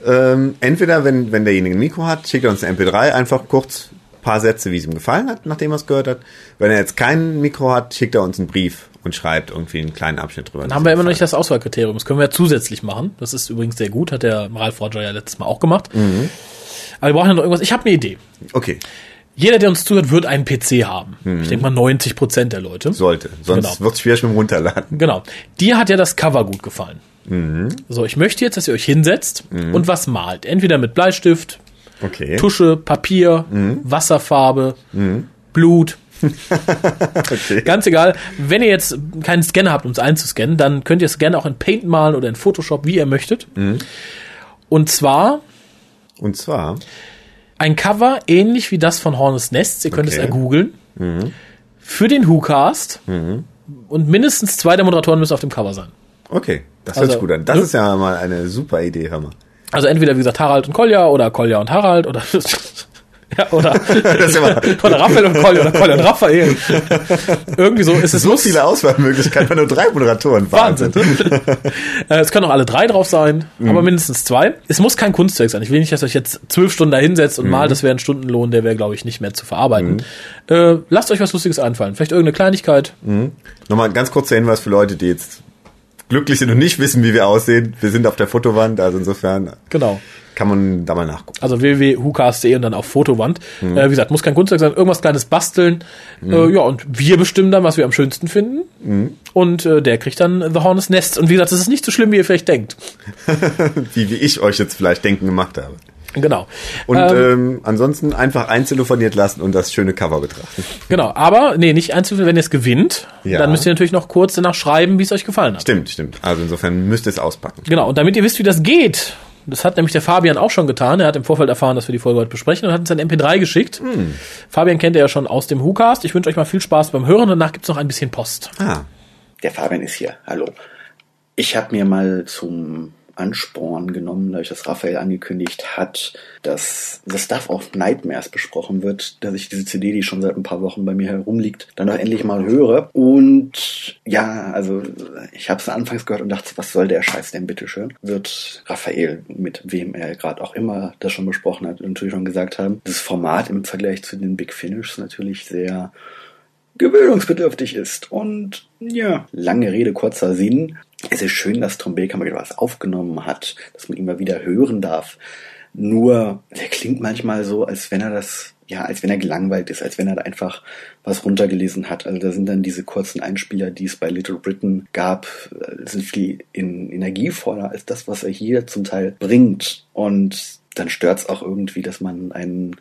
ähm, entweder wenn, wenn derjenige ein Mikro hat, schickt er uns eine MP3, einfach kurz ein paar Sätze, wie es ihm gefallen hat, nachdem er es gehört hat. Wenn er jetzt kein Mikro hat, schickt er uns einen Brief und schreibt irgendwie einen kleinen Abschnitt drüber. Dann haben wir immer noch nicht das Auswahlkriterium. Das können wir ja zusätzlich machen. Das ist übrigens sehr gut, hat der Ralf Roger ja letztes Mal auch gemacht. Aber wir brauchen ja noch irgendwas. Ich habe eine Idee. Okay, Jeder, der uns zuhört, wird einen PC haben. Ich denke mal 90 Prozent der Leute. sollte. Sonst Genau. wird es schwierig mit dem Runterladen. Genau. Dir hat ja das Cover gut gefallen. So, ich möchte jetzt, dass ihr euch hinsetzt und was malt. Entweder mit Bleistift, Okay. Tusche, Papier, Wasserfarbe, Blut. *laughs* okay. Ganz egal. Wenn ihr jetzt keinen Scanner habt, um es einzuscannen, dann könnt ihr es gerne auch in Paint malen oder in Photoshop, wie ihr möchtet. Und zwar Und zwar, ein Cover ähnlich wie das von Hornes Nests. Ihr könnt es Okay. ergoogeln. Für den WhoCast. Und mindestens zwei der Moderatoren müssen auf dem Cover sein. okay, das hört Also, sich gut an. Das ne? ist ja mal eine super Idee, Hammer. Also entweder, wie gesagt, Harald und Kolja oder Kolja und Harald oder *laughs* Ja, oder, *laughs* *laughs* oder Raphael und Colli oder Colli und Raphael. Irgendwie so ist es so muss- viele Auswahlmöglichkeiten, nur drei Moderatoren. Wahnsinn. Äh, es können auch alle drei drauf sein, Mhm. aber mindestens zwei. Es muss kein Kunstwerk sein. Ich will nicht, dass ihr euch jetzt zwölf Stunden da hinsetzt und Mhm. malt. Das wäre ein Stundenlohn, der wäre, glaube ich, nicht mehr zu verarbeiten. Äh, lasst euch was Lustiges einfallen. Vielleicht irgendeine Kleinigkeit. Nochmal ein ganz kurzer Hinweis für Leute, die jetzt glücklich sind und nicht wissen, wie wir aussehen. Wir sind auf der Fotowand, also insofern Genau. kann man da mal nachgucken. Also www.hucast.de und dann auf Fotowand. Mhm. Äh, wie gesagt, muss kein Kunstwerk sein, irgendwas kleines basteln. Äh, ja, und wir bestimmen dann, was wir am schönsten finden. Mhm. Und äh, der kriegt dann The Hornets Nest. Und wie gesagt, das ist nicht so schlimm, wie ihr vielleicht denkt. *laughs* Wie, wie ich euch jetzt vielleicht denken gemacht habe. Genau. Und Ähm, ähm, ansonsten einfach einzelofoniert lassen und das schöne Cover betrachten. Genau, aber nee, nicht einzeln, wenn ihr es gewinnt, Ja. dann müsst ihr natürlich noch kurz danach schreiben, wie es euch gefallen hat. Stimmt, stimmt. Also insofern müsst ihr es auspacken. Genau, und damit ihr wisst, wie das geht, das hat nämlich der Fabian auch schon getan. Er hat im Vorfeld erfahren, dass wir die Folge heute besprechen und hat uns ein MP3 geschickt. Fabian kennt ihr ja schon aus dem WhoCast. Ich wünsche euch mal viel Spaß beim Hören. Danach gibt's noch ein bisschen Post. Ah, Der Fabian ist hier. Hallo. Ich habe mir mal zum Ansporn genommen, da ich das Raphael angekündigt hat, dass The Stuff of Nightmares besprochen wird, dass ich diese CD, die schon seit ein paar Wochen bei mir herumliegt, dann auch endlich mal höre. Und ja, also ich habe es anfangs gehört und dachte, was soll der Scheiß denn bitteschön? Wird Raphael, mit wem er gerade auch immer das schon besprochen hat, natürlich schon gesagt haben, das Format im Vergleich zu den Big Finish natürlich sehr gewöhnungsbedürftig ist. Und ja, lange Rede, kurzer Sinn. Es ist schön, dass Tom Baker mal wieder was aufgenommen hat, dass man ihn mal wieder hören darf. Nur, der klingt manchmal so, als wenn er das, ja, als wenn er gelangweilt ist, als wenn er da einfach was runtergelesen hat. Also da sind dann diese kurzen Einspieler, die es bei Little Britain gab, äh, sind viel in, energievoller als das, was er hier zum Teil bringt. Und dann stört es auch irgendwie, dass man einen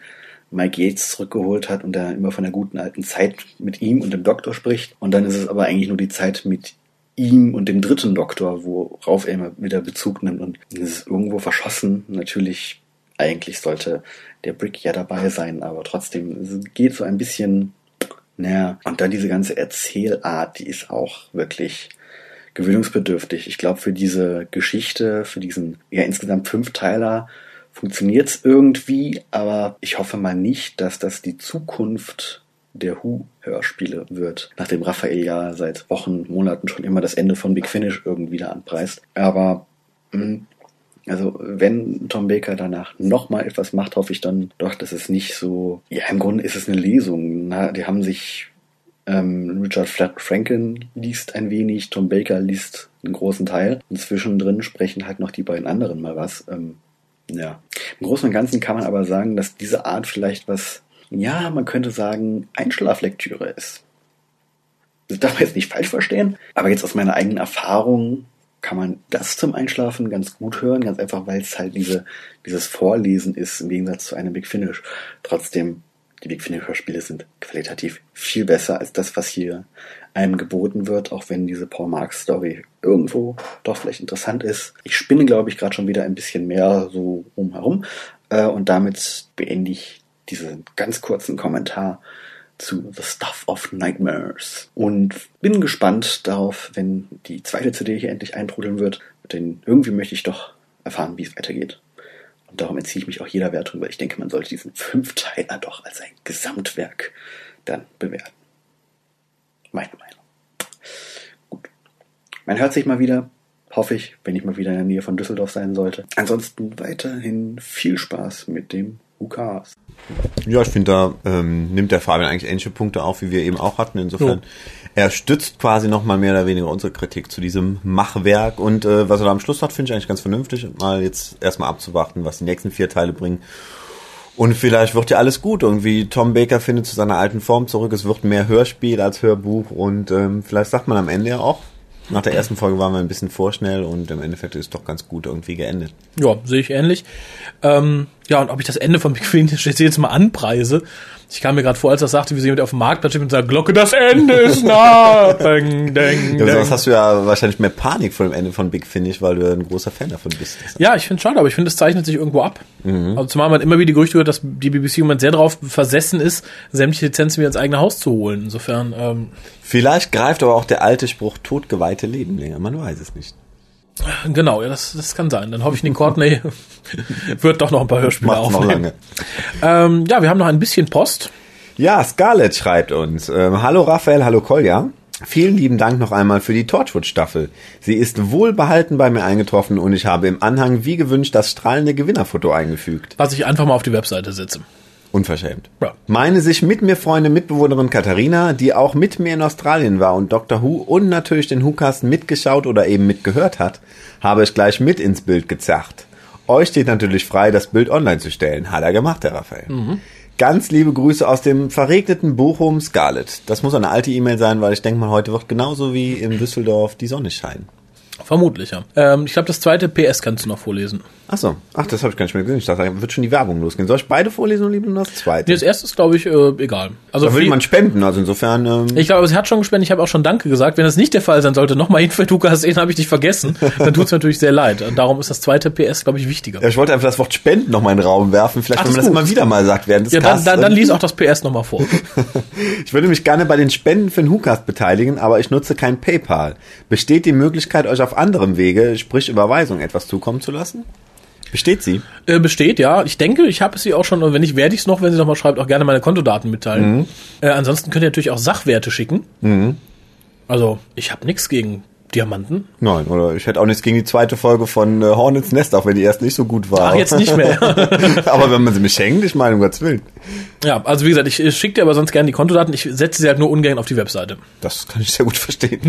Mike Yates zurückgeholt hat und da immer von der guten alten Zeit mit ihm und dem Doktor spricht. Und dann ist es aber eigentlich nur die Zeit mit ihm und dem dritten Doktor, worauf er immer wieder Bezug nimmt. Und es ist irgendwo verschossen. Natürlich, eigentlich sollte der Brick ja dabei sein, aber trotzdem, es geht so ein bisschen, naja, und dann diese ganze Erzählart, die ist auch wirklich gewöhnungsbedürftig. Ich glaube, für diese Geschichte, für diesen ja insgesamt Fünfteiler funktioniert's irgendwie, aber ich hoffe mal nicht, dass das die Zukunft der Who-Hörspiele wird, nachdem Raphael ja seit Wochen, Monaten schon immer das Ende von Big Finish irgendwie da anpreist. Aber mh, also wenn Tom Baker danach nochmal etwas macht, hoffe ich dann doch, dass es nicht so. Ja, im Grunde ist es eine Lesung. Na, die haben sich ähm, Richard Flat Franken liest ein wenig, Tom Baker liest einen großen Teil. Und zwischendrin sprechen halt noch die beiden anderen mal was. Ähm, ja. Im Großen und Ganzen kann man aber sagen, dass diese Art vielleicht was, ja, man könnte sagen, Einschlaflektüre ist. Das darf man jetzt nicht falsch verstehen, aber jetzt aus meiner eigenen Erfahrung kann man das zum Einschlafen ganz gut hören, ganz einfach, weil es halt diese, dieses Vorlesen ist im Gegensatz zu einem Big Finish. Trotzdem, die Big Finish Hörspiele sind qualitativ viel besser als das, was hier einem geboten wird, auch wenn diese Paul Marx Story irgendwo doch vielleicht interessant ist. Ich spinne, glaube ich, gerade schon wieder ein bisschen mehr so umherum äh, und damit beende ich diesen ganz kurzen Kommentar zu The Stuff of Nightmares. Und bin gespannt darauf, wenn die zweite CD hier endlich eintrudeln wird. Denn irgendwie möchte ich doch erfahren, wie es weitergeht. Und darum entziehe ich mich auch jeder Wertung, weil ich denke, man sollte diesen Fünfteiler doch als ein Gesamtwerk dann bewerten. Meine Meinung. Gut. Man hört sich mal wieder, hoffe ich, wenn ich mal wieder in der Nähe von Düsseldorf sein sollte. Ansonsten weiterhin viel Spaß mit dem UKs. Ja, ich finde, da ähm, nimmt der Fabian eigentlich ähnliche Punkte auf, wie wir eben auch hatten. Insofern, er stützt quasi nochmal mehr oder weniger unsere Kritik zu diesem Machwerk. Und äh, was er da am Schluss hat, finde ich eigentlich ganz vernünftig. Mal jetzt erstmal abzuwarten, was die nächsten vier Teile bringen. Und vielleicht wird ja alles gut. Irgendwie Tom Baker findet zu seiner alten Form zurück. Es wird mehr Hörspiel als Hörbuch. Und ähm, vielleicht sagt man am Ende ja auch, nach der ersten Folge waren wir ein bisschen vorschnell und im Endeffekt ist es doch ganz gut irgendwie geendet. Ja, sehe ich ähnlich. Ähm, ja, und ob ich das Ende von Big Finish jetzt, mal anpreise. Ich kam mir gerade vor, als er sagte, wie sie jemand auf dem Marktplatz steht und sagt, Glocke, das Ende ist nah. *laughs* Bang, dang, Ja, dang. sonst hast du ja wahrscheinlich mehr Panik vor dem Ende von Big Finish, weil du ja ein großer Fan davon bist. Ja, ich finde schade, aber ich finde, es zeichnet sich irgendwo ab. Mhm. Also zumal man immer wieder die Gerüchte hört, dass die BBC im Moment sehr darauf versessen ist, sämtliche Lizenzen wieder ins eigene Haus zu holen. Insofern, ähm, Vielleicht greift aber auch der alte Spruch totgeweihte Leben länger, man weiß es nicht. Genau, ja, das, das kann sein. Dann hoffe ich, Nick Courtney *laughs* wird doch noch ein paar Hörspiele Macht's aufnehmen. Ähm, ja, wir haben noch ein bisschen Post. Ja, Scarlett schreibt uns. Ähm, hallo Raphael, hallo Kolja. Vielen lieben Dank noch einmal für die Torchwood-Staffel. Sie ist wohlbehalten bei mir eingetroffen und ich habe im Anhang wie gewünscht das strahlende Gewinnerfoto eingefügt. Was ich einfach mal auf die Webseite setze. Unverschämt. Ja. Meine sich mit mir freunde Mitbewohnerin Katharina, die auch mit mir in Australien war und Dr. Who und natürlich den Who-Cast mitgeschaut oder eben mitgehört hat, habe ich gleich mit ins Bild gezerrt. Euch steht natürlich frei, das Bild online zu stellen. Hat er gemacht, der Raphael. Ganz liebe Grüße aus dem verregneten Bochum Scarlett. Das muss eine alte E-Mail sein, weil ich denke mal, heute wird genauso wie in Düsseldorf die Sonne scheinen. Vermutlich, ja. Ähm, ich glaube, das zweite PS kannst du noch vorlesen. Ach so. Ach, das habe ich gar nicht mehr gesehen. Ich dachte, da wird schon die Werbung losgehen. Soll ich beide vorlesen oder lieber nur das zweite? Nee, das erste ist, glaube ich, äh, egal. Also da will jemand spenden, also insofern... Ähm, ich glaube, sie hat schon gespendet. Ich habe auch schon Danke gesagt. Wenn das nicht der Fall sein sollte, nochmal hin für Lukas, den habe ich dich vergessen. Dann tut's mir natürlich sehr leid. Und darum ist das zweite PS, glaube ich, wichtiger. Ja, ich wollte einfach das Wort Spenden noch mal in den Raum werfen. Vielleicht, Ach, wenn man das ist immer gut. wieder mal sagt während des Ja, dann, dann, dann lies auch das PS nochmal vor. *laughs* Ich würde mich gerne bei den Spenden für den WhoCast beteiligen, aber ich nutze kein PayPal. Besteht die Möglichkeit, euch auf anderem Wege, sprich Überweisung, etwas zukommen zu lassen? Besteht sie? Äh, besteht, ja. Ich denke, ich habe sie auch schon, und wenn nicht, werde ich es noch, wenn sie nochmal schreibt, auch gerne meine Kontodaten mitteilen. Äh, ansonsten könnt ihr natürlich auch Sachwerte schicken. Also, ich habe nichts gegen Diamanten. Nein, oder ich hätte auch nichts gegen die zweite Folge von äh, Hornets Nest, auch wenn die erst nicht so gut war. Ach, jetzt nicht mehr. *laughs* aber *laughs* wenn man sie mir schenkt, ich meine, um Gottes Willen. Ja, also wie gesagt, ich, schicke dir aber sonst gerne die Kontodaten. Ich setze sie halt nur ungern auf die Webseite. Das kann ich sehr gut verstehen.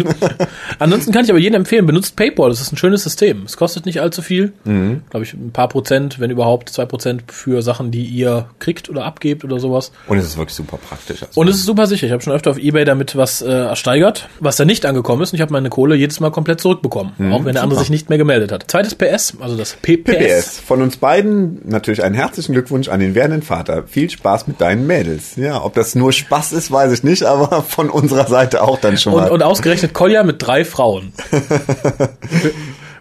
*laughs* Ansonsten kann ich aber jedem empfehlen, benutzt PayPal. Das ist ein schönes System. Es kostet nicht allzu viel. Mhm. Glaube ich, ein paar Prozent, wenn überhaupt, zwei Prozent für Sachen, die ihr kriegt oder abgebt oder sowas. Und es ist wirklich super praktisch. Also. Und es ist super sicher. Ich habe schon öfter auf Ebay damit was äh, ersteigert, was da nicht angekommen ist. Und ich habe meine Kohle jedes Mal komplett zurückbekommen. auch wenn der andere Mhm, super. sich nicht mehr gemeldet hat. Zweites PS, also das PPS. PPS. Von uns beiden natürlich einen herzlichen Glückwunsch an den werdenden Vater. Viel Spaß mit deinen Mädels. Ja, ob das nur Spaß ist, weiß ich nicht, aber von unserer Seite auch dann schon Und, mal. und ausgerechnet Kolja mit drei Frauen. *laughs*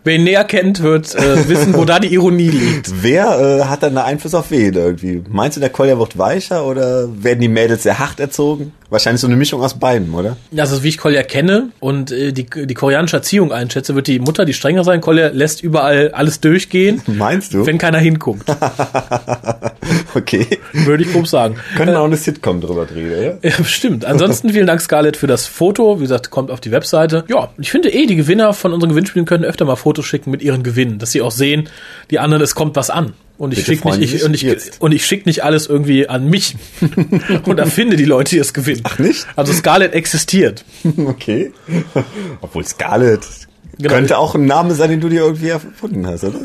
Wer ihn näher kennt, wird äh, wissen, wo da die Ironie *laughs* liegt. Wer äh, hat dann einen Einfluss auf wen irgendwie? Meinst du, der Kolja wird weicher oder werden die Mädels sehr hart erzogen? Wahrscheinlich so eine Mischung aus beiden, oder? Also wie ich Kolja kenne und äh, die, die koreanische Erziehung einschätze, wird die Mutter die strenger sein. Kolja lässt überall alles durchgehen, *laughs* Meinst du? wenn keiner hinguckt. *laughs* okay. Würde ich grob sagen. Können wir auch eine Sitcom drüber drehen, ja? Ja, bestimmt. Ansonsten vielen Dank, Scarlett, für das Foto. Wie gesagt, kommt auf die Webseite. Ja, ich finde eh, die Gewinner von unseren Gewinnspielen können öfter mal Fotos schicken mit ihren Gewinnen, dass sie auch sehen, die anderen, es kommt was an. Und ich schicke nicht, ich, sich und ich, jetzt. und ich schick nicht alles irgendwie an mich *laughs* und erfinde die Leute, die es gewinnen. Ach nicht? Also Scarlett existiert. *laughs* Okay. *laughs* Obwohl Scarlett Genau. könnte auch ein Name sein, den du dir irgendwie erfunden hast, oder?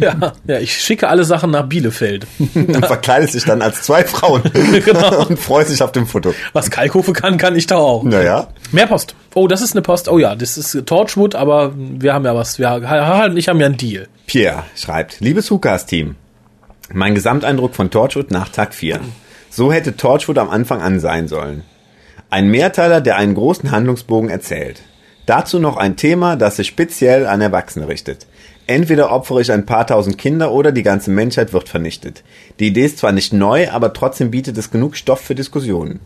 ja, ja, ich schicke alle Sachen nach Bielefeld. Und verkleidest dich dann als zwei Frauen Genau. und freust dich auf dem Foto. Was Kalkofe kann, kann ich doch auch. Naja. Mehr Post. Oh, das ist eine Post. Oh ja, das ist Torchwood, aber wir haben ja was. Wir, Harald und ich haben ja einen Deal. Pierre schreibt, liebes Hukas-Team, mein Gesamteindruck von Torchwood nach Tag 4. So hätte Torchwood am Anfang an sein sollen. Ein Mehrteiler, der einen großen Handlungsbogen erzählt. Dazu noch ein Thema, das sich speziell an Erwachsene richtet. Entweder opfere ich ein paar tausend Kinder oder die ganze Menschheit wird vernichtet. Die Idee ist zwar nicht neu, aber trotzdem bietet es genug Stoff für Diskussionen.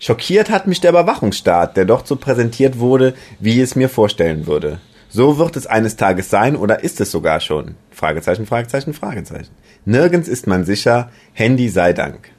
Schockiert hat mich der Überwachungsstaat, der dort so präsentiert wurde, wie ich es mir vorstellen würde. So wird es eines Tages sein oder ist es sogar schon? Fragezeichen, Fragezeichen, Fragezeichen. Nirgends ist man sicher, Handy sei Dank.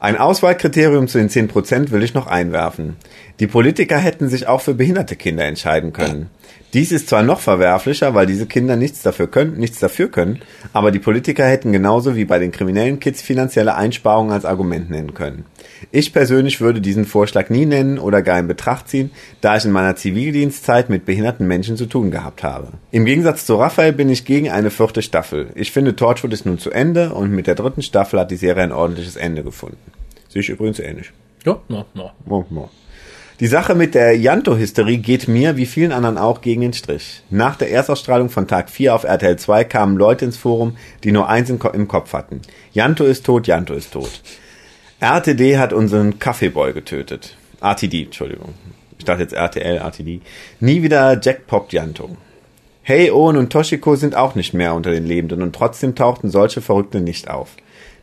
Ein Auswahlkriterium zu den 10% will ich noch einwerfen. Die Politiker hätten sich auch für behinderte Kinder entscheiden können. Dies ist zwar noch verwerflicher, weil diese Kinder nichts dafür können, nichts dafür können, aber die Politiker hätten genauso wie bei den kriminellen Kids finanzielle Einsparungen als Argument nennen können. Ich persönlich würde diesen Vorschlag nie nennen oder gar in Betracht ziehen, da ich in meiner Zivildienstzeit mit behinderten Menschen zu tun gehabt habe. Im Gegensatz zu Raphael bin ich gegen eine vierte Staffel. Ich finde, Torchwood ist nun zu Ende und mit der dritten Staffel hat die Serie ein ordentliches Ende gefunden. Sehe ich übrigens ähnlich. Ja, no, no. Oh, oh. Die Sache mit der Janto-Hysterie geht mir, wie vielen anderen auch, gegen den Strich. Nach der Erstausstrahlung von Tag 4 auf RTL 2 kamen Leute ins Forum, die nur eins im Kopf hatten. Janto ist tot, Janto ist tot. RTD hat unseren Kaffeeboy getötet. RTD, Entschuldigung. Ich dachte jetzt RTL, RTD. Nie wieder Jackpot Janto. Hey, Owen und Toshiko sind auch nicht mehr unter den Lebenden und trotzdem tauchten solche Verrückte nicht auf.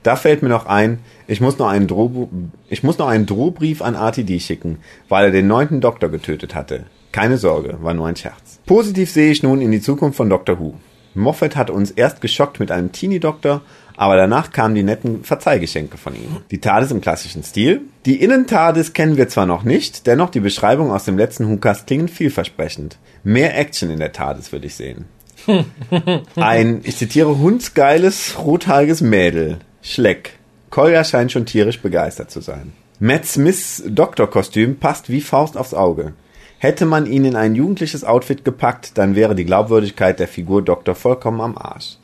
Da fällt mir noch ein, ich muss noch einen, Droh ich muss noch einen Drohbrief an RTD schicken, weil er den neunten Doktor getötet hatte. Keine Sorge, war nur ein Scherz. Positiv sehe ich nun in die Zukunft von Doctor Who. Moffat hat uns erst geschockt mit einem Teenie-Doktor, aber danach kamen die netten Verzeihgeschenke von ihm. Die TARDIS im klassischen Stil. Die Innen-TARDIS kennen wir zwar noch nicht, dennoch die Beschreibung aus dem letzten WhoCast klingen vielversprechend. Mehr Action in der TARDIS würde ich sehen. *laughs* Ein, ich zitiere, hundsgeiles, rothaariges Mädel. Schleck. Kolja scheint schon tierisch begeistert zu sein. Matt Smiths Doktorkostüm passt wie Faust aufs Auge. Hätte man ihn in ein jugendliches Outfit gepackt, dann wäre die Glaubwürdigkeit der Figur Doktor vollkommen am Arsch.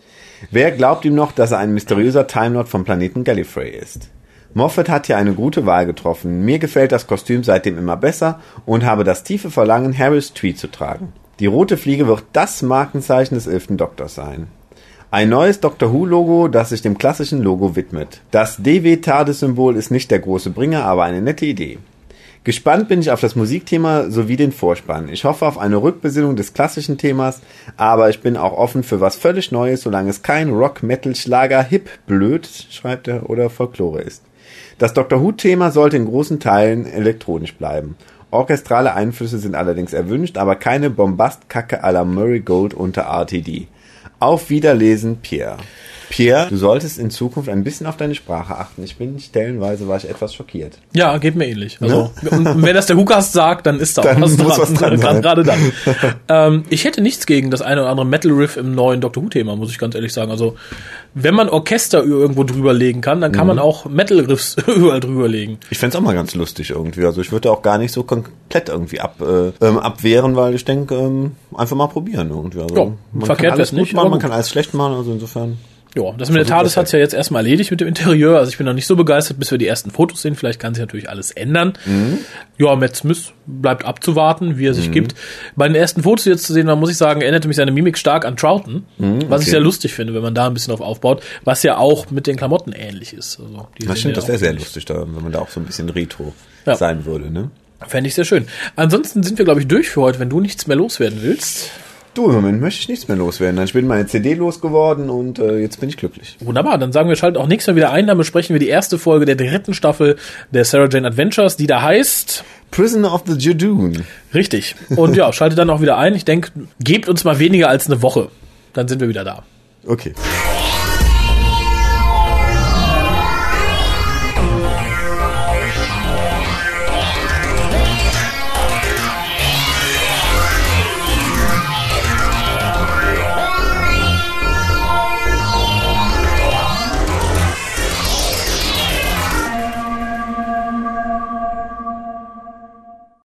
Wer glaubt ihm noch, dass er ein mysteriöser Time vom Planeten Gallifrey ist? Moffat hat hier eine gute Wahl getroffen. Mir gefällt das Kostüm seitdem immer besser und habe das tiefe Verlangen, Harris Tweed zu tragen. Die rote Fliege wird das Markenzeichen des elften Doktors sein. Ein neues Doctor Who-Logo, das sich dem klassischen Logo widmet. Das DW-TARDIS-Symbol ist nicht der große Bringer, aber eine nette Idee. Gespannt bin ich auf das Musikthema sowie den Vorspann. Ich hoffe auf eine Rückbesinnung des klassischen Themas, aber ich bin auch offen für was völlig Neues, solange es kein Rock, Metal, Schlager, Hip, Blöd, schreibt er, oder Folklore ist. Das Doctor Who-Thema sollte in großen Teilen elektronisch bleiben. Orchestrale Einflüsse sind allerdings erwünscht, aber keine Bombastkacke à la Murray Gold unter RTD. Auf Wiederlesen, Pierre. Pierre, du solltest in Zukunft ein bisschen auf deine Sprache achten. Ich bin stellenweise war ich etwas schockiert. Ja, geht mir ähnlich. Also, ne? *laughs* und wenn das der Hukas sagt, dann ist da dann was, was dran. *laughs* Gerade, gerade dann. *laughs* ähm, ich hätte nichts gegen das eine oder andere Metal Riff im neuen Doctor Who Thema, muss ich ganz ehrlich sagen. Also, wenn man Orchester irgendwo drüberlegen kann, dann kann mhm. man auch Metal Riffs überall drüberlegen. Ich fände auch mal ganz lustig irgendwie. Also, ich würde auch gar nicht so komplett irgendwie ab, äh, ähm, abwehren, weil ich denke, ähm, einfach mal probieren irgendwie. Also, ja, man verkehrt kann alles nicht, machen, man kann alles schlecht machen, also insofern. Ja, das mit der TARDIS hat's ja jetzt erstmal erledigt mit dem Interieur. Also ich bin noch nicht so begeistert, bis wir die ersten Fotos sehen. Vielleicht kann sich natürlich alles ändern. Mhm. Ja, Matt Smith bleibt abzuwarten, wie er sich mhm. gibt. Bei den ersten Fotos, jetzt zu sehen waren, muss ich sagen, erinnerte mich seine Mimik stark an Troughton. Mhm, okay. Was ich sehr lustig finde, wenn man da ein bisschen auf aufbaut. Was ja auch mit den Klamotten ähnlich ist. Also, das stimmt, das wäre sehr lustig, da, wenn man da auch so ein bisschen retro ja. sein würde. Ne? Fände ich sehr schön. Ansonsten sind wir, glaube ich, durch für heute, wenn du nichts mehr loswerden willst. Du, im Moment möchte ich nichts mehr loswerden. Ich bin meine CD losgeworden und äh, jetzt bin ich glücklich. Wunderbar, dann sagen wir, schalten auch nächstes Mal wieder ein, dann besprechen wir die erste Folge der dritten Staffel der Sarah Jane Adventures, die da heißt Prisoner of the Judoon. Richtig. Und ja, schaltet dann auch wieder ein. Ich denke, gebt uns mal weniger als eine Woche. Dann sind wir wieder da. Okay.